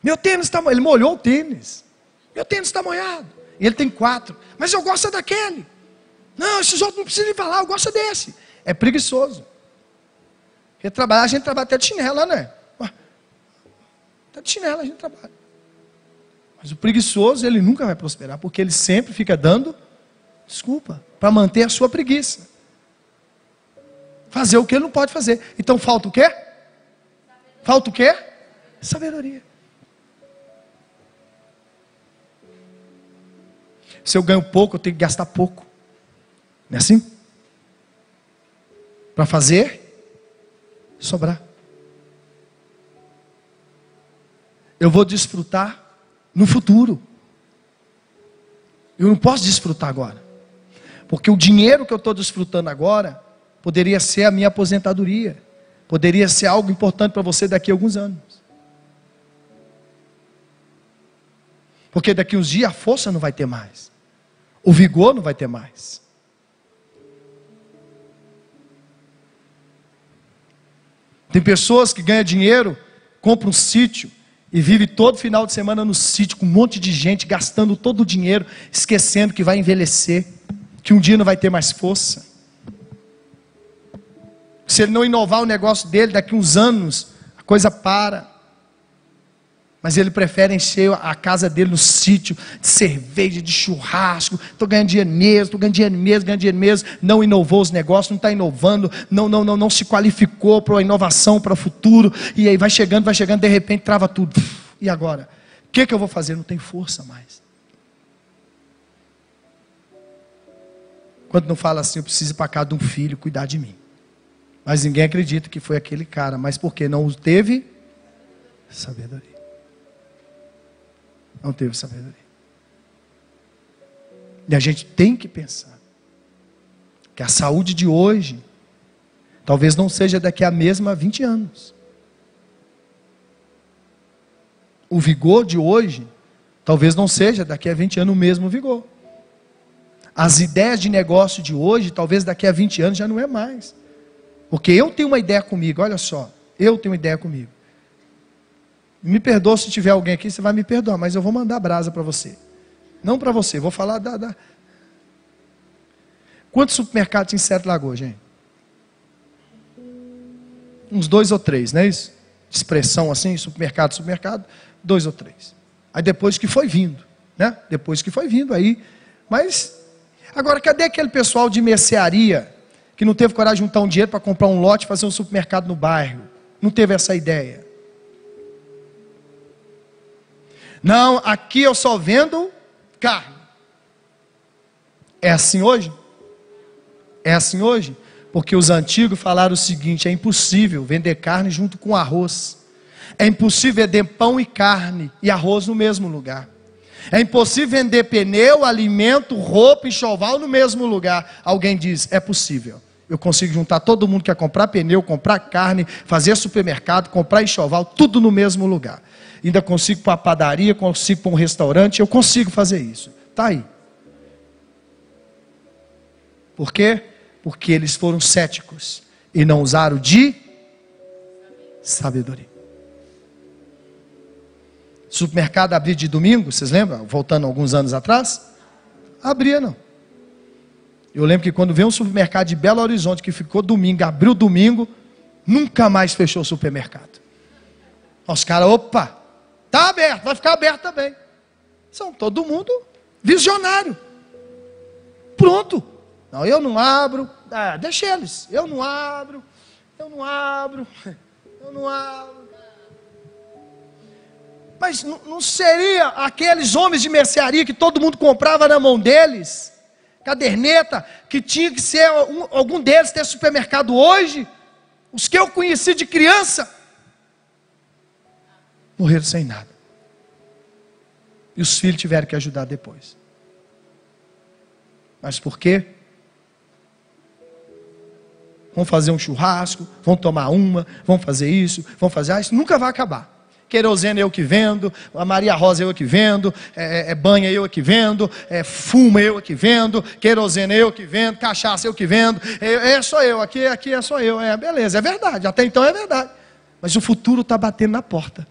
Meu tênis está Ele molhou o tênis. Meu tênis está molhado. E ele tem quatro. Mas eu gosto daquele. Não, esses outros não precisam falar, eu gosto desse. É preguiçoso. Porque trabalhar, a gente trabalha até de chinela, né? Até de chinela a gente trabalha. Mas o preguiçoso, ele nunca vai prosperar, porque ele sempre fica dando desculpa para manter a sua preguiça. Fazer o que ele não pode fazer. Então falta o quê? Falta o quê? Sabedoria. Se eu ganho pouco, eu tenho que gastar pouco. Não é assim? Para fazer sobrar. Eu vou desfrutar no futuro. Eu não posso desfrutar agora. Porque o dinheiro que eu estou desfrutando agora poderia ser a minha aposentadoria. Poderia ser algo importante para você daqui a alguns anos. Porque daqui a uns dias a força não vai ter mais. O vigor não vai ter mais. Tem pessoas que ganham dinheiro, compram um sítio e vive todo final de semana no sítio com um monte de gente, gastando todo o dinheiro, esquecendo que vai envelhecer, que um dia não vai ter mais força. Se ele não inovar o negócio dele, daqui uns anos, a coisa para. Mas ele prefere encher a casa dele no sítio de cerveja, de churrasco. Estou ganhando dinheiro mesmo, estou ganhando dinheiro mesmo, ganhando dinheiro mesmo. Não inovou os negócios, não está inovando, não, não, não, não se qualificou para a inovação, para o futuro. E aí vai chegando, vai chegando, de repente trava tudo. E agora? O que, que eu vou fazer? Não tem força mais. Quando não fala assim, eu preciso ir para casa de um filho cuidar de mim. Mas ninguém acredita que foi aquele cara. Mas porque não teve sabedoria não teve sabedoria. E a gente tem que pensar que a saúde de hoje talvez não seja daqui a mesma 20 anos. O vigor de hoje talvez não seja daqui a 20 anos o mesmo vigor. As ideias de negócio de hoje, talvez daqui a 20 anos já não é mais. Porque eu tenho uma ideia comigo, olha só, eu tenho uma ideia comigo. Me perdoa se tiver alguém aqui, você vai me perdoar, mas eu vou mandar brasa para você. Não para você, vou falar da, da. Quantos supermercados em Sete Lagoas, gente? Uns dois ou três, não é isso? Expressão assim, supermercado, supermercado, dois ou três. Aí depois que foi vindo, né? Depois que foi vindo aí. Mas, agora, cadê aquele pessoal de mercearia que não teve coragem de juntar um dinheiro para comprar um lote e fazer um supermercado no bairro? Não teve essa ideia. Não, aqui eu só vendo carne. É assim hoje? É assim hoje? Porque os antigos falaram o seguinte: é impossível vender carne junto com arroz. É impossível vender pão e carne e arroz no mesmo lugar. É impossível vender pneu, alimento, roupa e enxoval no mesmo lugar. Alguém diz: é possível. Eu consigo juntar todo mundo que quer comprar pneu, comprar carne, fazer supermercado, comprar enxoval, tudo no mesmo lugar ainda consigo para a padaria, consigo para um restaurante, eu consigo fazer isso. Está aí. Por quê? Porque eles foram céticos e não usaram de sabedoria. Supermercado abria de domingo, vocês lembram? Voltando alguns anos atrás? Abria não. Eu lembro que quando veio um supermercado de Belo Horizonte que ficou domingo, abriu domingo, nunca mais fechou o supermercado. Os caras, opa, Está aberto, vai ficar aberto também. São todo mundo visionário. Pronto. Não, eu não abro. Ah, deixa eles. Eu não abro. Eu não abro. Eu não abro. Mas não seria aqueles homens de mercearia que todo mundo comprava na mão deles? Caderneta, que tinha que ser um, algum deles ter supermercado hoje? Os que eu conheci de criança morreram sem nada. E os filhos tiveram que ajudar depois. Mas por quê? Vão fazer um churrasco, vão tomar uma, vão fazer isso, vão fazer ah, isso, nunca vai acabar. Querosene eu que vendo, a Maria Rosa eu que vendo, é, é, é banha eu que vendo, é fuma eu que vendo, querosene eu que vendo, cachaça eu que vendo, é, é só eu, aqui, aqui é só eu, é beleza, é verdade, até então é verdade. Mas o futuro está batendo na porta.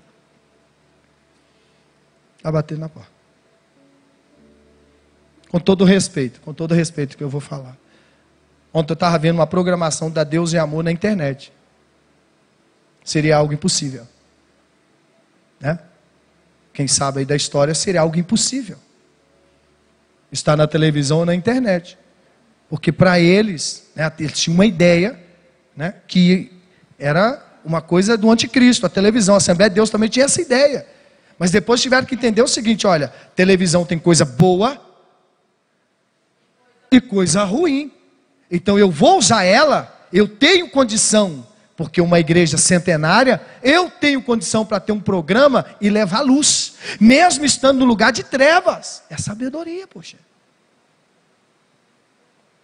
Está batendo na porta. Com todo respeito, com todo respeito que eu vou falar. Ontem eu estava vendo uma programação da Deus e Amor na internet. seria algo impossível. Né? Quem sabe aí da história seria algo impossível. Estar na televisão ou na internet. Porque para eles, né, eles tinham uma ideia né, que era uma coisa do anticristo. A televisão, a Assembleia de Deus também tinha essa ideia. Mas depois tiveram que entender o seguinte: olha, televisão tem coisa boa e coisa ruim. Então eu vou usar ela, eu tenho condição, porque uma igreja centenária, eu tenho condição para ter um programa e levar luz, mesmo estando no lugar de trevas. É sabedoria, poxa.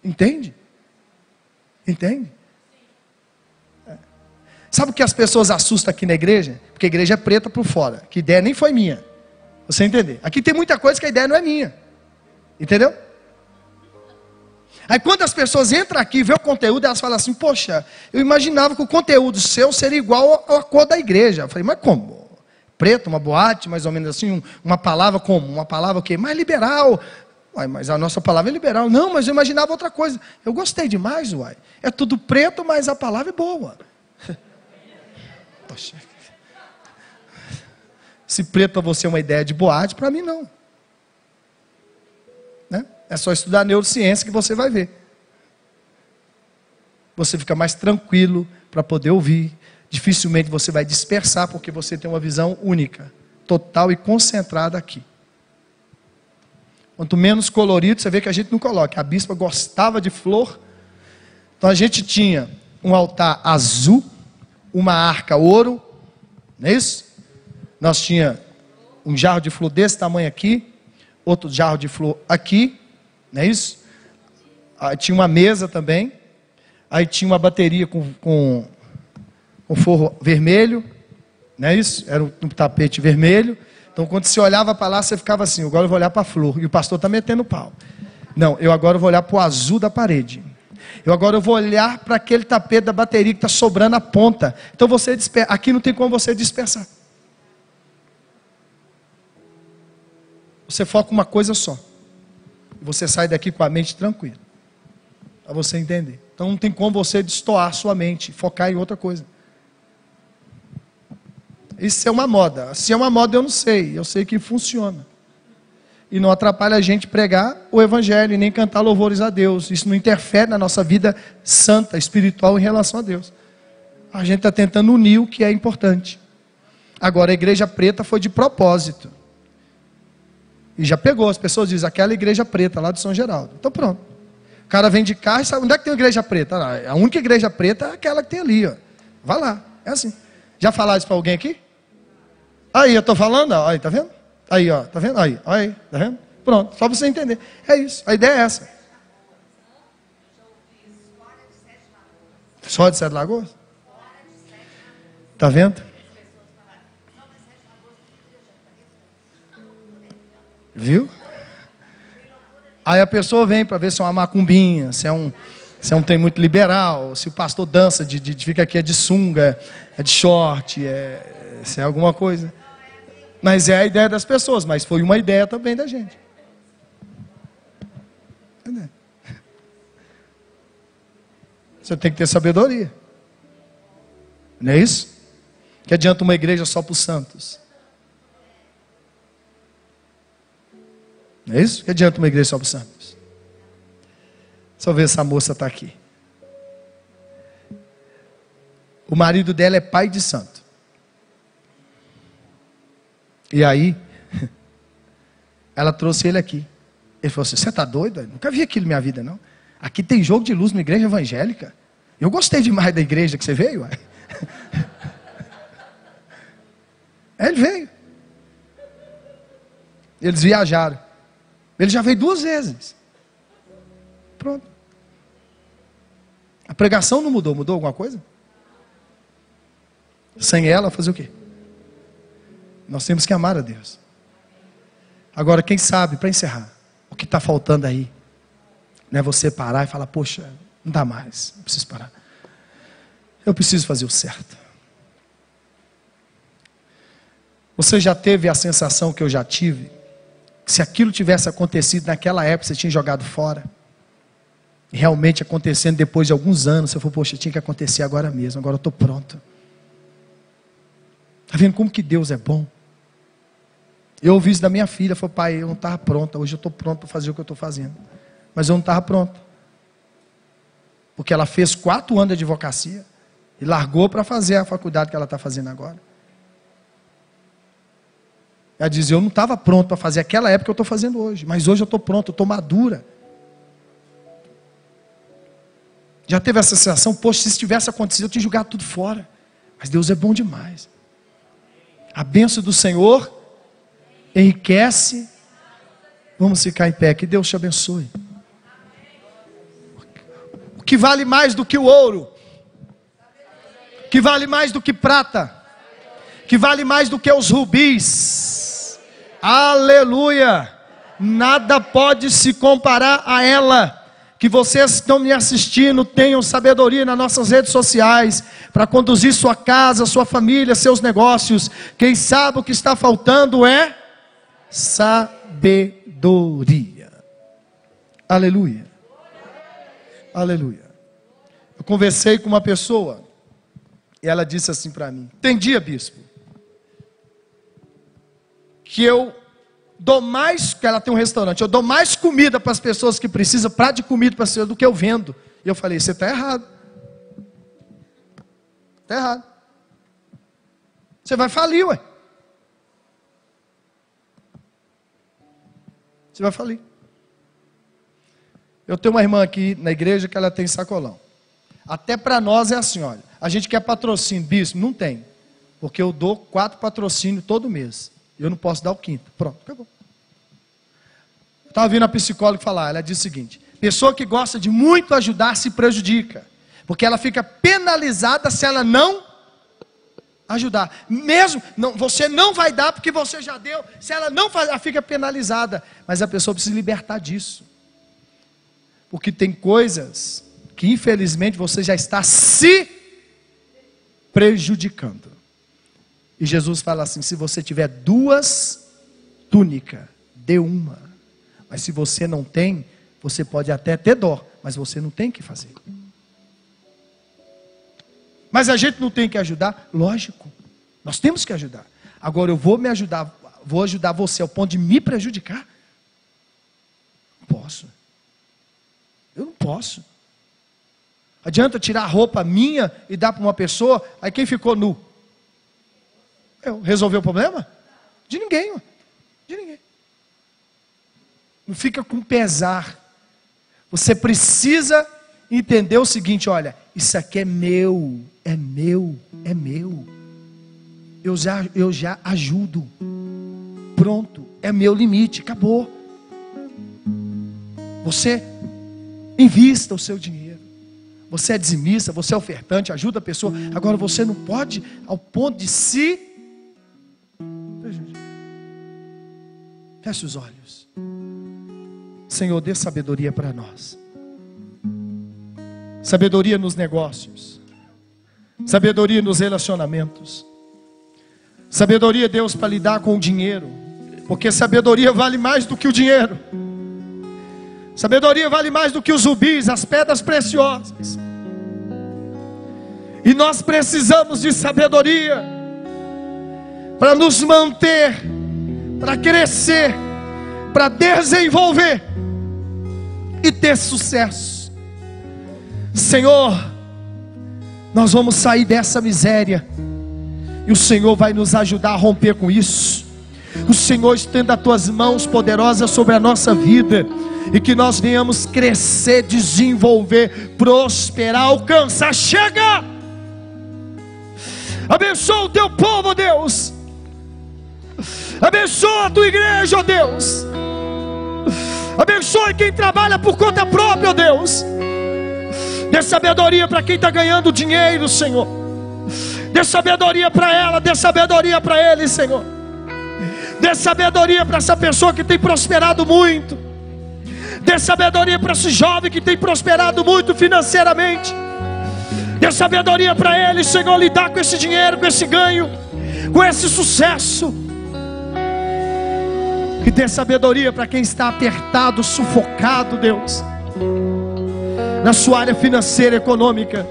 Entende? Entende? Sabe o que as pessoas assustam aqui na igreja? Porque a igreja é preta por fora. Que ideia nem foi minha. Você entender? Aqui tem muita coisa que a ideia não é minha. Entendeu? Aí quando as pessoas entram aqui e vê o conteúdo, elas falam assim: Poxa, eu imaginava que o conteúdo seu seria igual à cor da igreja. Eu falei, mas como? Preto, uma boate, mais ou menos assim, uma palavra como? Uma palavra o quê? Mais liberal. Uai, mas a nossa palavra é liberal. Não, mas eu imaginava outra coisa. Eu gostei demais, uai. É tudo preto, mas a palavra é boa. Poxa. Se preto para você é uma ideia de boate, para mim não. Né? É só estudar neurociência que você vai ver. Você fica mais tranquilo para poder ouvir. Dificilmente você vai dispersar, porque você tem uma visão única, total e concentrada aqui. Quanto menos colorido, você vê que a gente não coloca. A bispa gostava de flor. Então a gente tinha um altar azul, uma arca ouro, não é isso? Nós tinha um jarro de flor desse tamanho aqui, outro jarro de flor aqui, não é isso? Aí tinha uma mesa também, aí tinha uma bateria com, com, com forro vermelho, não é isso? Era um, um tapete vermelho. Então, quando você olhava para lá, você ficava assim: agora eu vou olhar para a flor. E o pastor está metendo pau. Não, eu agora vou olhar para o azul da parede. Eu agora vou olhar para aquele tapete da bateria que está sobrando a ponta. Então você dispersa. Aqui não tem como você dispersar. Você foca uma coisa só. Você sai daqui com a mente tranquila. Para você entender. Então não tem como você destoar sua mente, focar em outra coisa. Isso é uma moda. Se é uma moda, eu não sei. Eu sei que funciona. E não atrapalha a gente pregar o Evangelho, nem cantar louvores a Deus. Isso não interfere na nossa vida santa, espiritual em relação a Deus. A gente está tentando unir o que é importante. Agora, a igreja preta foi de propósito. E já pegou, as pessoas dizem, aquela igreja preta lá de São Geraldo. Então pronto. O cara vem de carro e sabe onde é que tem igreja preta? Ah, a única igreja preta é aquela que tem ali, ó. Vai lá. É assim. Já falaram isso para alguém aqui? Aí, eu estou falando, ó, aí, tá vendo? Aí, ó, tá vendo? Aí, aí, tá vendo? Pronto, só você entender. É isso, a ideia é essa. Só de Sete Lagoas? Tá vendo? Viu? Aí a pessoa vem para ver se é uma macumbinha, se é um, se é um trem muito liberal, se o pastor dança, de, de, fica aqui é de sunga, é de short, é, se é alguma coisa. Mas é a ideia das pessoas, mas foi uma ideia também da gente. Você tem que ter sabedoria. Não é isso? Que adianta uma igreja só para os santos? Não é isso? Que adianta uma igreja só para os santos? Só ver essa moça está aqui. O marido dela é pai de santo. E aí, ela trouxe ele aqui. Ele falou assim: Você está doido? nunca vi aquilo na minha vida, não. Aqui tem jogo de luz na igreja evangélica. Eu gostei demais da igreja que você veio. Ele veio. Eles viajaram. Ele já veio duas vezes. Pronto. A pregação não mudou. Mudou alguma coisa? Sem ela, fazer o quê? Nós temos que amar a Deus. Agora, quem sabe, para encerrar, o que está faltando aí, não é você parar e falar, poxa, não dá mais, eu preciso parar. Eu preciso fazer o certo. Você já teve a sensação que eu já tive? Que se aquilo tivesse acontecido naquela época, você tinha jogado fora? Realmente acontecendo depois de alguns anos, você falou, poxa, tinha que acontecer agora mesmo, agora eu estou pronto. Está vendo como que Deus é bom? Eu ouvi isso da minha filha, falou, pai, eu não estava pronta, hoje eu estou pronto para fazer o que eu estou fazendo. Mas eu não estava pronta. Porque ela fez quatro anos de advocacia e largou para fazer a faculdade que ela está fazendo agora. Ela dizia, eu não estava pronto para fazer aquela época que eu estou fazendo hoje, mas hoje eu estou pronto, eu estou madura. Já teve essa sensação, poxa, se isso tivesse acontecido, eu tinha jogado tudo fora. Mas Deus é bom demais. A bênção do Senhor enriquece. Vamos ficar em pé, que Deus te abençoe. O que vale mais do que o ouro, que vale mais do que prata, que vale mais do que os rubis, aleluia, nada pode se comparar a ela. Que vocês que estão me assistindo tenham sabedoria nas nossas redes sociais para conduzir sua casa, sua família, seus negócios. Quem sabe o que está faltando é sabedoria. Aleluia. Aleluia. Eu conversei com uma pessoa e ela disse assim para mim: Tem dia, bispo, que eu dou mais, que ela tem um restaurante, eu dou mais comida para as pessoas que precisam, prato de comida para as pessoas, do que eu vendo. E eu falei: Você está errado. Está errado. Você vai falir, ué. Você vai falir. Eu tenho uma irmã aqui na igreja que ela tem sacolão. Até para nós é assim, olha. A gente quer patrocínio, bispo? Não tem. Porque eu dou quatro patrocínios todo mês. Eu não posso dar o quinto. Pronto, acabou. Estava ouvindo a psicóloga falar, ela disse o seguinte: pessoa que gosta de muito ajudar se prejudica. Porque ela fica penalizada se ela não ajudar. Mesmo, não, você não vai dar porque você já deu. Se ela não faz, ela fica penalizada. Mas a pessoa precisa libertar disso. Porque tem coisas que infelizmente você já está se prejudicando. E Jesus fala assim: se você tiver duas túnicas, dê uma. Mas se você não tem, você pode até ter dó, mas você não tem que fazer. Mas a gente não tem que ajudar? Lógico. Nós temos que ajudar. Agora eu vou me ajudar, vou ajudar você ao ponto de me prejudicar? Não posso. Eu não posso. Adianta tirar a roupa minha e dar para uma pessoa, aí quem ficou nu? Eu. Resolveu o problema? De ninguém, de ninguém. Não fica com pesar. Você precisa entender o seguinte: olha, isso aqui é meu, é meu, é meu. Eu já, eu já ajudo. Pronto, é meu limite, acabou. Você invista o seu dinheiro. Você é dizimista, você é ofertante, ajuda a pessoa. Agora você não pode ao ponto de se Feche os olhos. Senhor, dê sabedoria para nós sabedoria nos negócios, sabedoria nos relacionamentos, sabedoria, Deus, para lidar com o dinheiro, porque sabedoria vale mais do que o dinheiro, sabedoria vale mais do que os rubis, as pedras preciosas, e nós precisamos de sabedoria para nos manter, para crescer, para desenvolver e ter sucesso. Senhor, nós vamos sair dessa miséria, e o Senhor vai nos ajudar a romper com isso. O Senhor estenda as tuas mãos poderosas sobre a nossa vida, e que nós venhamos crescer, desenvolver, prosperar, alcançar. Chega! Abençoa o teu povo, Deus. Abençoa a tua igreja, Deus. Abençoe quem trabalha por conta própria, Deus. Dê sabedoria para quem está ganhando dinheiro, Senhor. Dê sabedoria para ela, dê sabedoria para ele, Senhor. Dê sabedoria para essa pessoa que tem prosperado muito. Dê sabedoria para esse jovem que tem prosperado muito financeiramente. Dê sabedoria para ele, Senhor, lidar com esse dinheiro, com esse ganho, com esse sucesso. Que dê sabedoria para quem está apertado, sufocado, Deus na sua área financeira, econômica.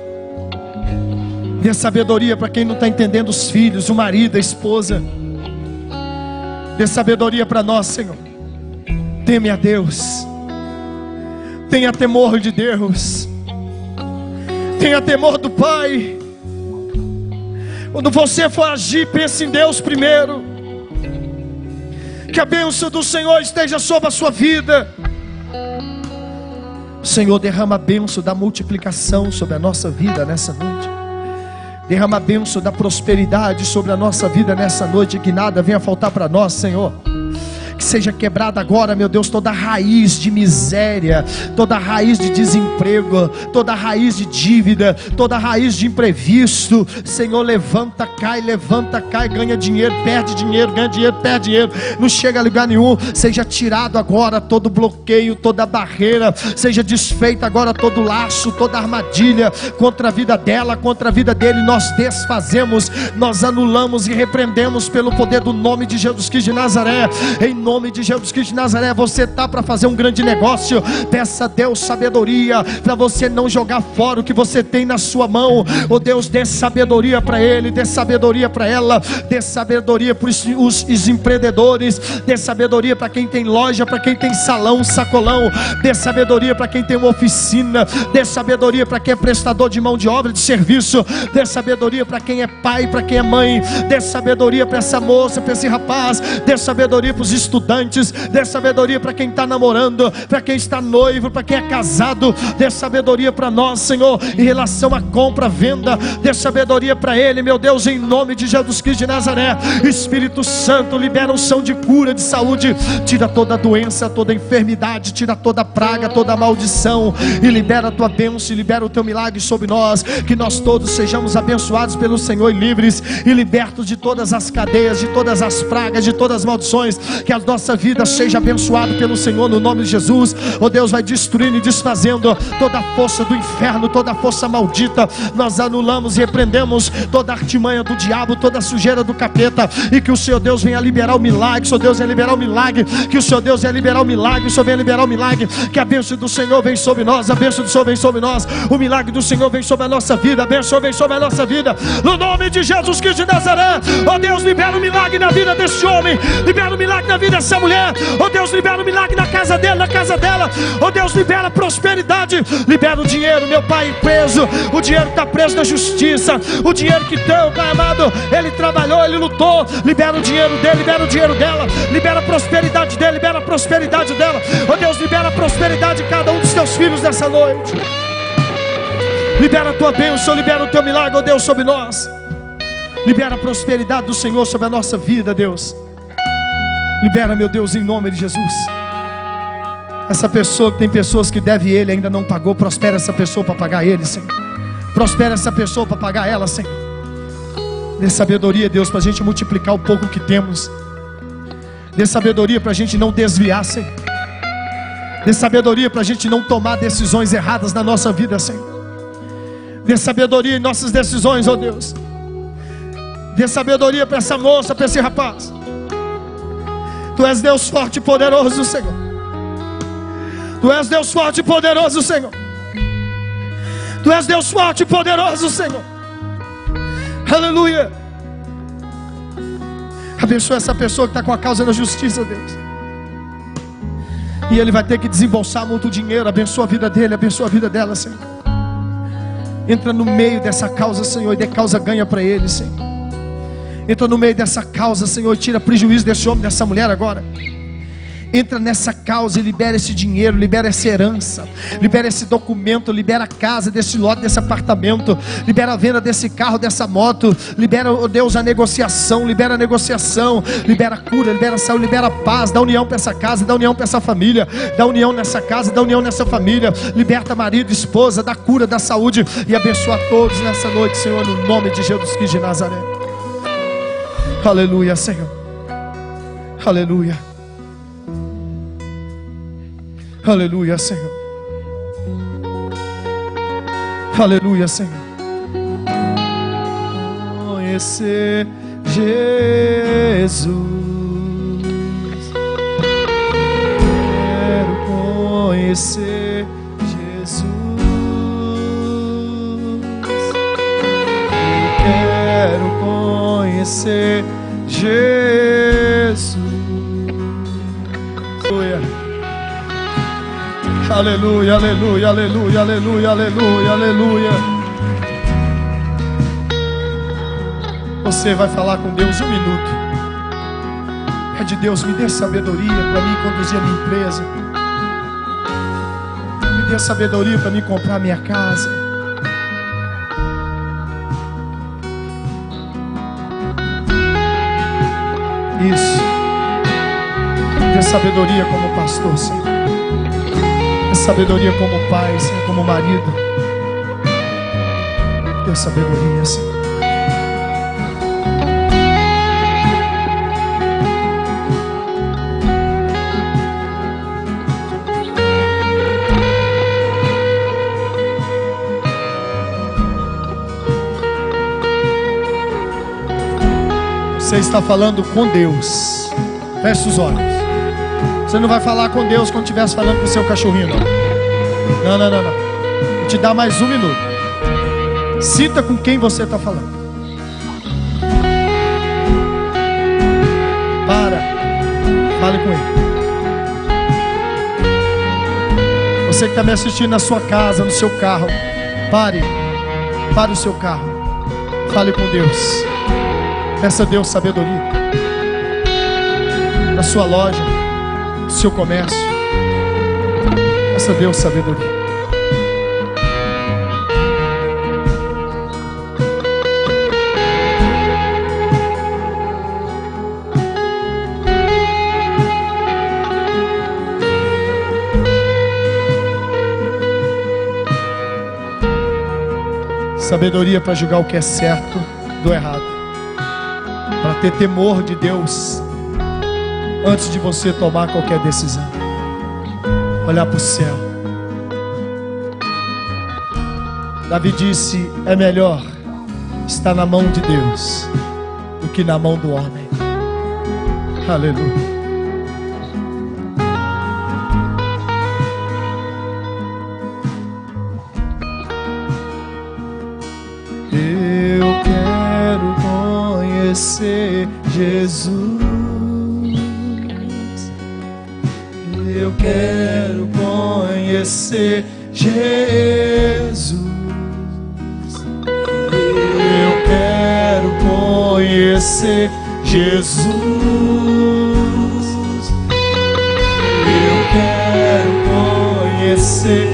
Dê sabedoria para quem não está entendendo os filhos, o marido, a esposa. Dê sabedoria para nós, Senhor. Teme a Deus. Tenha temor de Deus. Tenha temor do Pai. Quando você for agir, pense em Deus primeiro. Que a bênção do Senhor esteja sobre a sua vida. Senhor, derrama a bênção da multiplicação sobre a nossa vida nessa noite. Derrama a bênção da prosperidade sobre a nossa vida nessa noite. Que nada venha faltar para nós, Senhor que seja quebrada agora, meu Deus, toda raiz de miséria, toda raiz de desemprego, toda raiz de dívida, toda raiz de imprevisto. Senhor, levanta, cai, levanta, cai, ganha dinheiro, perde dinheiro, ganha dinheiro, perde dinheiro, não chega a lugar nenhum. Seja tirado agora todo bloqueio, toda barreira, seja desfeito agora todo laço, toda armadilha contra a vida dela, contra a vida dele. Nós desfazemos, nós anulamos e repreendemos pelo poder do nome de Jesus Cristo de Nazaré. Em nome nome de Jesus Cristo de Nazaré, você está para fazer um grande negócio. Peça a Deus sabedoria para você não jogar fora o que você tem na sua mão. Oh, Deus dê sabedoria para ele, dê sabedoria para ela, dê sabedoria para os, os, os empreendedores, dê sabedoria para quem tem loja, para quem tem salão, sacolão, dê sabedoria para quem tem uma oficina, dê sabedoria para quem é prestador de mão de obra, de serviço, dê sabedoria para quem é pai, para quem é mãe, dê sabedoria para essa moça, para esse rapaz, dê sabedoria para os estudantes estudantes, dê sabedoria para quem está namorando, para quem está noivo, para quem é casado, dê sabedoria para nós, Senhor, em relação à compra, venda, dê sabedoria para Ele, meu Deus, em nome de Jesus Cristo de Nazaré. Espírito Santo, libera unção de cura, de saúde, tira toda doença, toda enfermidade, tira toda praga, toda maldição, e libera a tua bênção, libera o teu milagre sobre nós, que nós todos sejamos abençoados pelo Senhor e livres. E libertos de todas as cadeias, de todas as pragas, de todas as maldições, que as nossa vida seja abençoado pelo Senhor no nome de Jesus. Oh Deus, vai destruindo e desfazendo toda a força do inferno, toda a força maldita. Nós anulamos e repreendemos toda a artimanha do diabo, toda a sujeira do capeta. E que o Senhor Deus venha liberar o milagre. Senhor Deus venha liberar o milagre. Que o Senhor Deus venha liberar o milagre. O Senhor venha liberar o milagre. Que a bênção do Senhor vem sobre nós. A bênção do Senhor vem sobre nós. O milagre do Senhor vem sobre a nossa vida. A bênção vem sobre a nossa vida. No nome de Jesus Cristo de Nazaré. Oh Deus, libera o milagre na vida desse homem. Libera o milagre na vida essa mulher. Oh Deus, libera o milagre na casa dele, na casa dela. Oh Deus, libera prosperidade. Libera o dinheiro, meu pai preso. O dinheiro está preso na justiça. O dinheiro que tem, Pai amado, ele trabalhou, ele lutou. Libera o dinheiro dele, libera o dinheiro dela. Libera a prosperidade dele, libera a prosperidade dela. Oh Deus, libera a prosperidade de cada um dos teus filhos nessa noite. Libera a tua bênção, libera o teu milagre, oh Deus, sobre nós. Libera a prosperidade do Senhor sobre a nossa vida, Deus. Libera, meu Deus, em nome de Jesus. Essa pessoa que tem pessoas que deve ele ainda não pagou, prospera essa pessoa para pagar ele, Senhor. Prospera essa pessoa para pagar ela, Senhor. Dê sabedoria, Deus, para a gente multiplicar o pouco que temos. Dê sabedoria para a gente não desviar, Senhor. Dê sabedoria para a gente não tomar decisões erradas na nossa vida, Senhor. Dê sabedoria em nossas decisões, ó oh Deus. Dê sabedoria para essa moça, para esse rapaz. Tu és Deus forte e poderoso, Senhor. Tu és Deus forte e poderoso, Senhor. Tu és Deus forte e poderoso, Senhor. Aleluia. Abençoa essa pessoa que está com a causa da justiça, Deus. E ele vai ter que desembolsar muito dinheiro. Abençoa a vida dele, abençoa a vida dela, Senhor. Entra no meio dessa causa, Senhor, e dê causa ganha para ele, Senhor. Entra no meio dessa causa, Senhor, tira prejuízo desse homem, dessa mulher agora. Entra nessa causa e libera esse dinheiro, libera essa herança, libera esse documento, libera a casa desse lote, desse apartamento, libera a venda desse carro, dessa moto, libera, oh Deus, a negociação, libera a negociação, libera a cura, libera a saúde, libera a paz, dá união para essa casa, dá união para essa família, dá união nessa casa, dá união nessa família, liberta marido, esposa, dá cura, dá saúde e abençoa a todos nessa noite, Senhor, no nome de Jesus Cristo de Nazaré. Aleluia, Senhor. Aleluia. Aleluia, Senhor. Aleluia, Senhor. Conhecer Jesus. Quero conhecer conhecer Jesus. Aleluia, aleluia, aleluia, aleluia, aleluia, aleluia. Você vai falar com Deus um minuto. Pede Deus, me dê sabedoria para mim conduzir a minha empresa. Me dê sabedoria para mim comprar minha casa. Isso. Dê sabedoria como pastor, Senhor sabedoria como pai, Senhor, como marido. Dê sabedoria, Senhor. Você está falando com Deus. Feche os olhos. Você não vai falar com Deus quando estiver falando com o seu cachorrinho, não. Não, não, não, não. Vou te dar mais um minuto. Cita com quem você está falando. Para. Fale com ele. Você que está me assistindo na sua casa, no seu carro. Pare. Pare o seu carro. Fale com Deus. Peça a Deus sabedoria. Na sua loja, no seu comércio. Peça a Deus sabedoria. Sabedoria para julgar o que é certo do errado. Ter temor de Deus antes de você tomar qualquer decisão olhar para o céu. Davi disse: É melhor estar na mão de Deus do que na mão do homem. Aleluia. Conhecer Jesus. Eu quero conhecer Jesus. Eu quero conhecer Jesus. Eu quero conhecer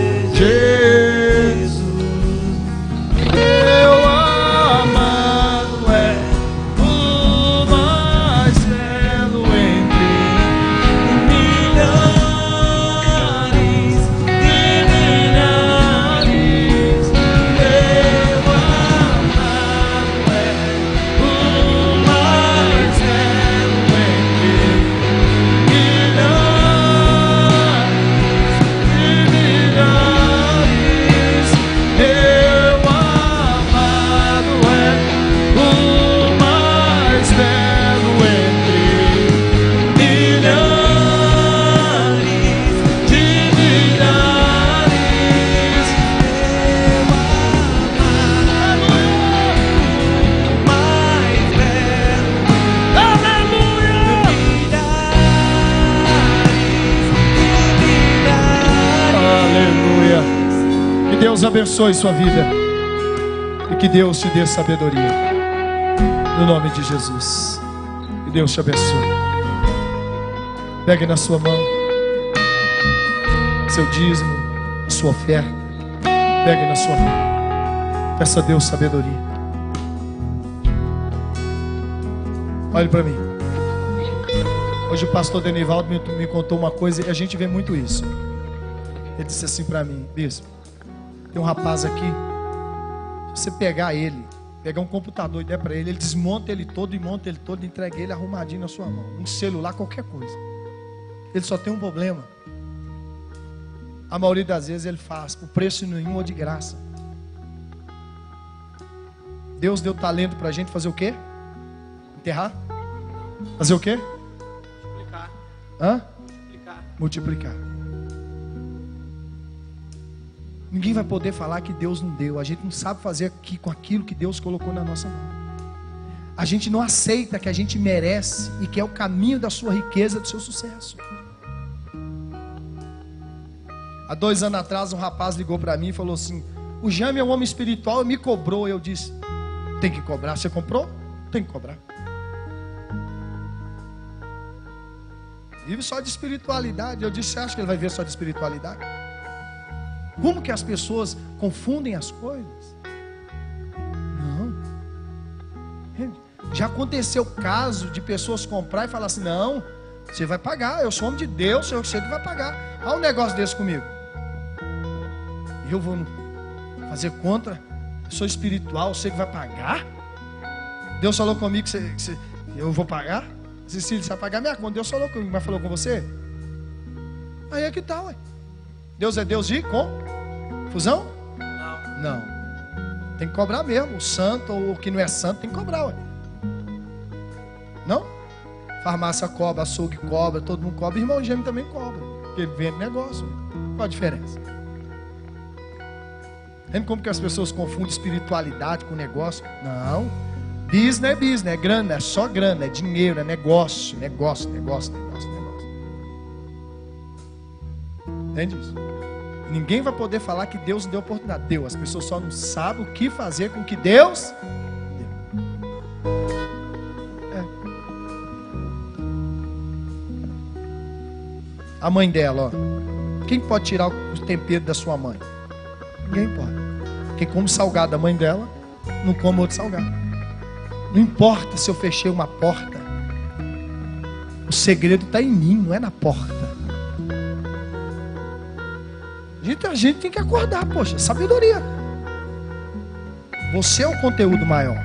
abençoe sua vida. E que Deus te dê sabedoria. No nome de Jesus. Que Deus te abençoe. Pegue na sua mão seu dízimo, sua oferta. Pegue na sua mão. Peça a Deus sabedoria. Olhe para mim. Hoje o pastor Denivaldo me, me contou uma coisa e a gente vê muito isso. Ele disse assim para mim, bispo. Tem um rapaz aqui. Se você pegar ele, pegar um computador e der para ele, ele desmonta ele todo e monta ele todo, entrega ele arrumadinho na sua mão. Um celular, qualquer coisa. Ele só tem um problema. A maioria das vezes ele faz por preço nenhum ou de graça. Deus deu talento para a gente fazer o quê? Enterrar? Fazer o quê? Multiplicar. Hã? Multiplicar. Multiplicar. Ninguém vai poder falar que Deus não deu. A gente não sabe fazer aqui com aquilo que Deus colocou na nossa mão. a gente não aceita que a gente merece e que é o caminho da sua riqueza, do seu sucesso. Há dois anos atrás, um rapaz ligou para mim e falou assim: O Jame é um homem espiritual, me cobrou. Eu disse: Tem que cobrar. Você comprou? Tem que cobrar. Vive só de espiritualidade. Eu disse: Você acha que ele vai ver só de espiritualidade? Como que as pessoas confundem as coisas? Não. Já aconteceu caso de pessoas comprar e falar assim: Não, você vai pagar. Eu sou homem de Deus, eu sei que vai pagar. Olha um negócio desse comigo. Eu vou fazer contra. Eu sou espiritual, eu sei que vai pagar. Deus falou comigo que, você, que você, eu vou pagar. Cecília, você vai pagar minha conta. Deus falou comigo, mas falou com você? Aí é que tal, tá, ué. Deus é Deus de confusão? Não. Não. Tem que cobrar mesmo. O santo ou o que não é santo tem que cobrar, ué. Não? Farmácia cobra, açougue cobra, todo mundo cobra. Irmão gêmeo também cobra. Porque vende negócio. Qual a diferença? Lembra como que as pessoas confundem espiritualidade com negócio? Não. Business é business, é grana, é só grana, é dinheiro, é negócio, negócio, negócio, negócio, Entende isso? Ninguém vai poder falar que Deus deu oportunidade. Deu, as pessoas só não sabem o que fazer com que Deus deu. É. A mãe dela, ó. Quem pode tirar o tempero da sua mãe? Ninguém pode. Quem come salgado da mãe dela, não come outro salgado. Não importa se eu fechei uma porta. O segredo está em mim, não é na porta. A gente, tem que acordar, poxa, sabedoria. Você é o conteúdo maior.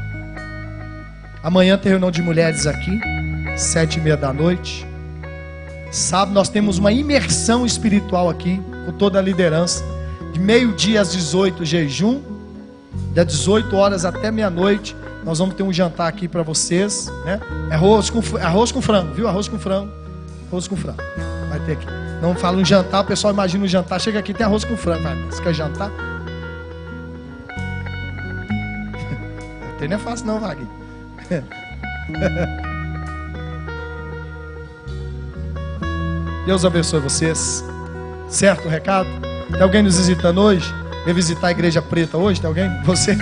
Amanhã tem reunião de mulheres aqui, sete e meia da noite. Sábado nós temos uma imersão espiritual aqui, com toda a liderança. De meio-dia às 18, jejum. Das 18 horas até meia-noite, nós vamos ter um jantar aqui para vocês, né? Arroz com, arroz com frango, viu? Arroz com frango. Arroz com frango. Vai ter aqui. Não fala um jantar, o pessoal imagina um jantar. Chega aqui, tem arroz com frango. Vai, você quer jantar? Não é fácil não, Wagner. Deus abençoe vocês. Certo o recado? Tem alguém nos visitando hoje? Vem visitar a igreja preta hoje? Tem alguém? Você?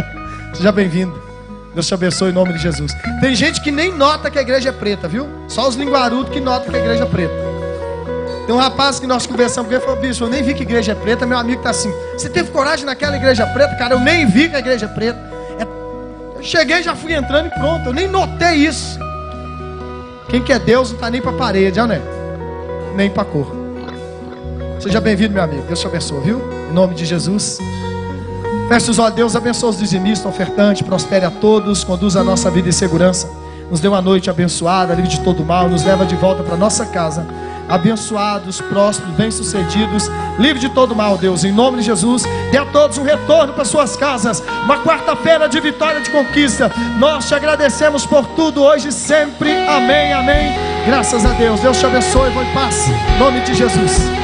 Seja bem-vindo. Deus te abençoe em nome de Jesus. Tem gente que nem nota que a igreja é preta, viu? Só os linguarudos que notam que a igreja é preta. Tem um rapaz que nós conversamos com ele falou: Bicho, eu nem vi que igreja é preta. Meu amigo está assim: Você teve coragem naquela igreja preta? Cara, eu nem vi que a igreja é preta. É... Eu cheguei, já fui entrando e pronto. Eu nem notei isso. Quem quer Deus não está nem para a parede, né? Nem para a cor. Seja bem-vindo, meu amigo. Deus te abençoe, viu? Em nome de Jesus. Feche os olhos, Deus abençoe os dizimistas, ofertantes, prospere a todos, conduz a nossa vida em segurança. Nos dê uma noite abençoada, livre de todo mal, nos leva de volta para nossa casa. Abençoados, prósperos, bem-sucedidos, livre de todo mal, Deus, em nome de Jesus. Dê a todos um retorno para suas casas. Uma quarta-feira de vitória, de conquista. Nós te agradecemos por tudo hoje e sempre. Amém, amém. Graças a Deus. Deus te abençoe. Vou em paz. Em nome de Jesus.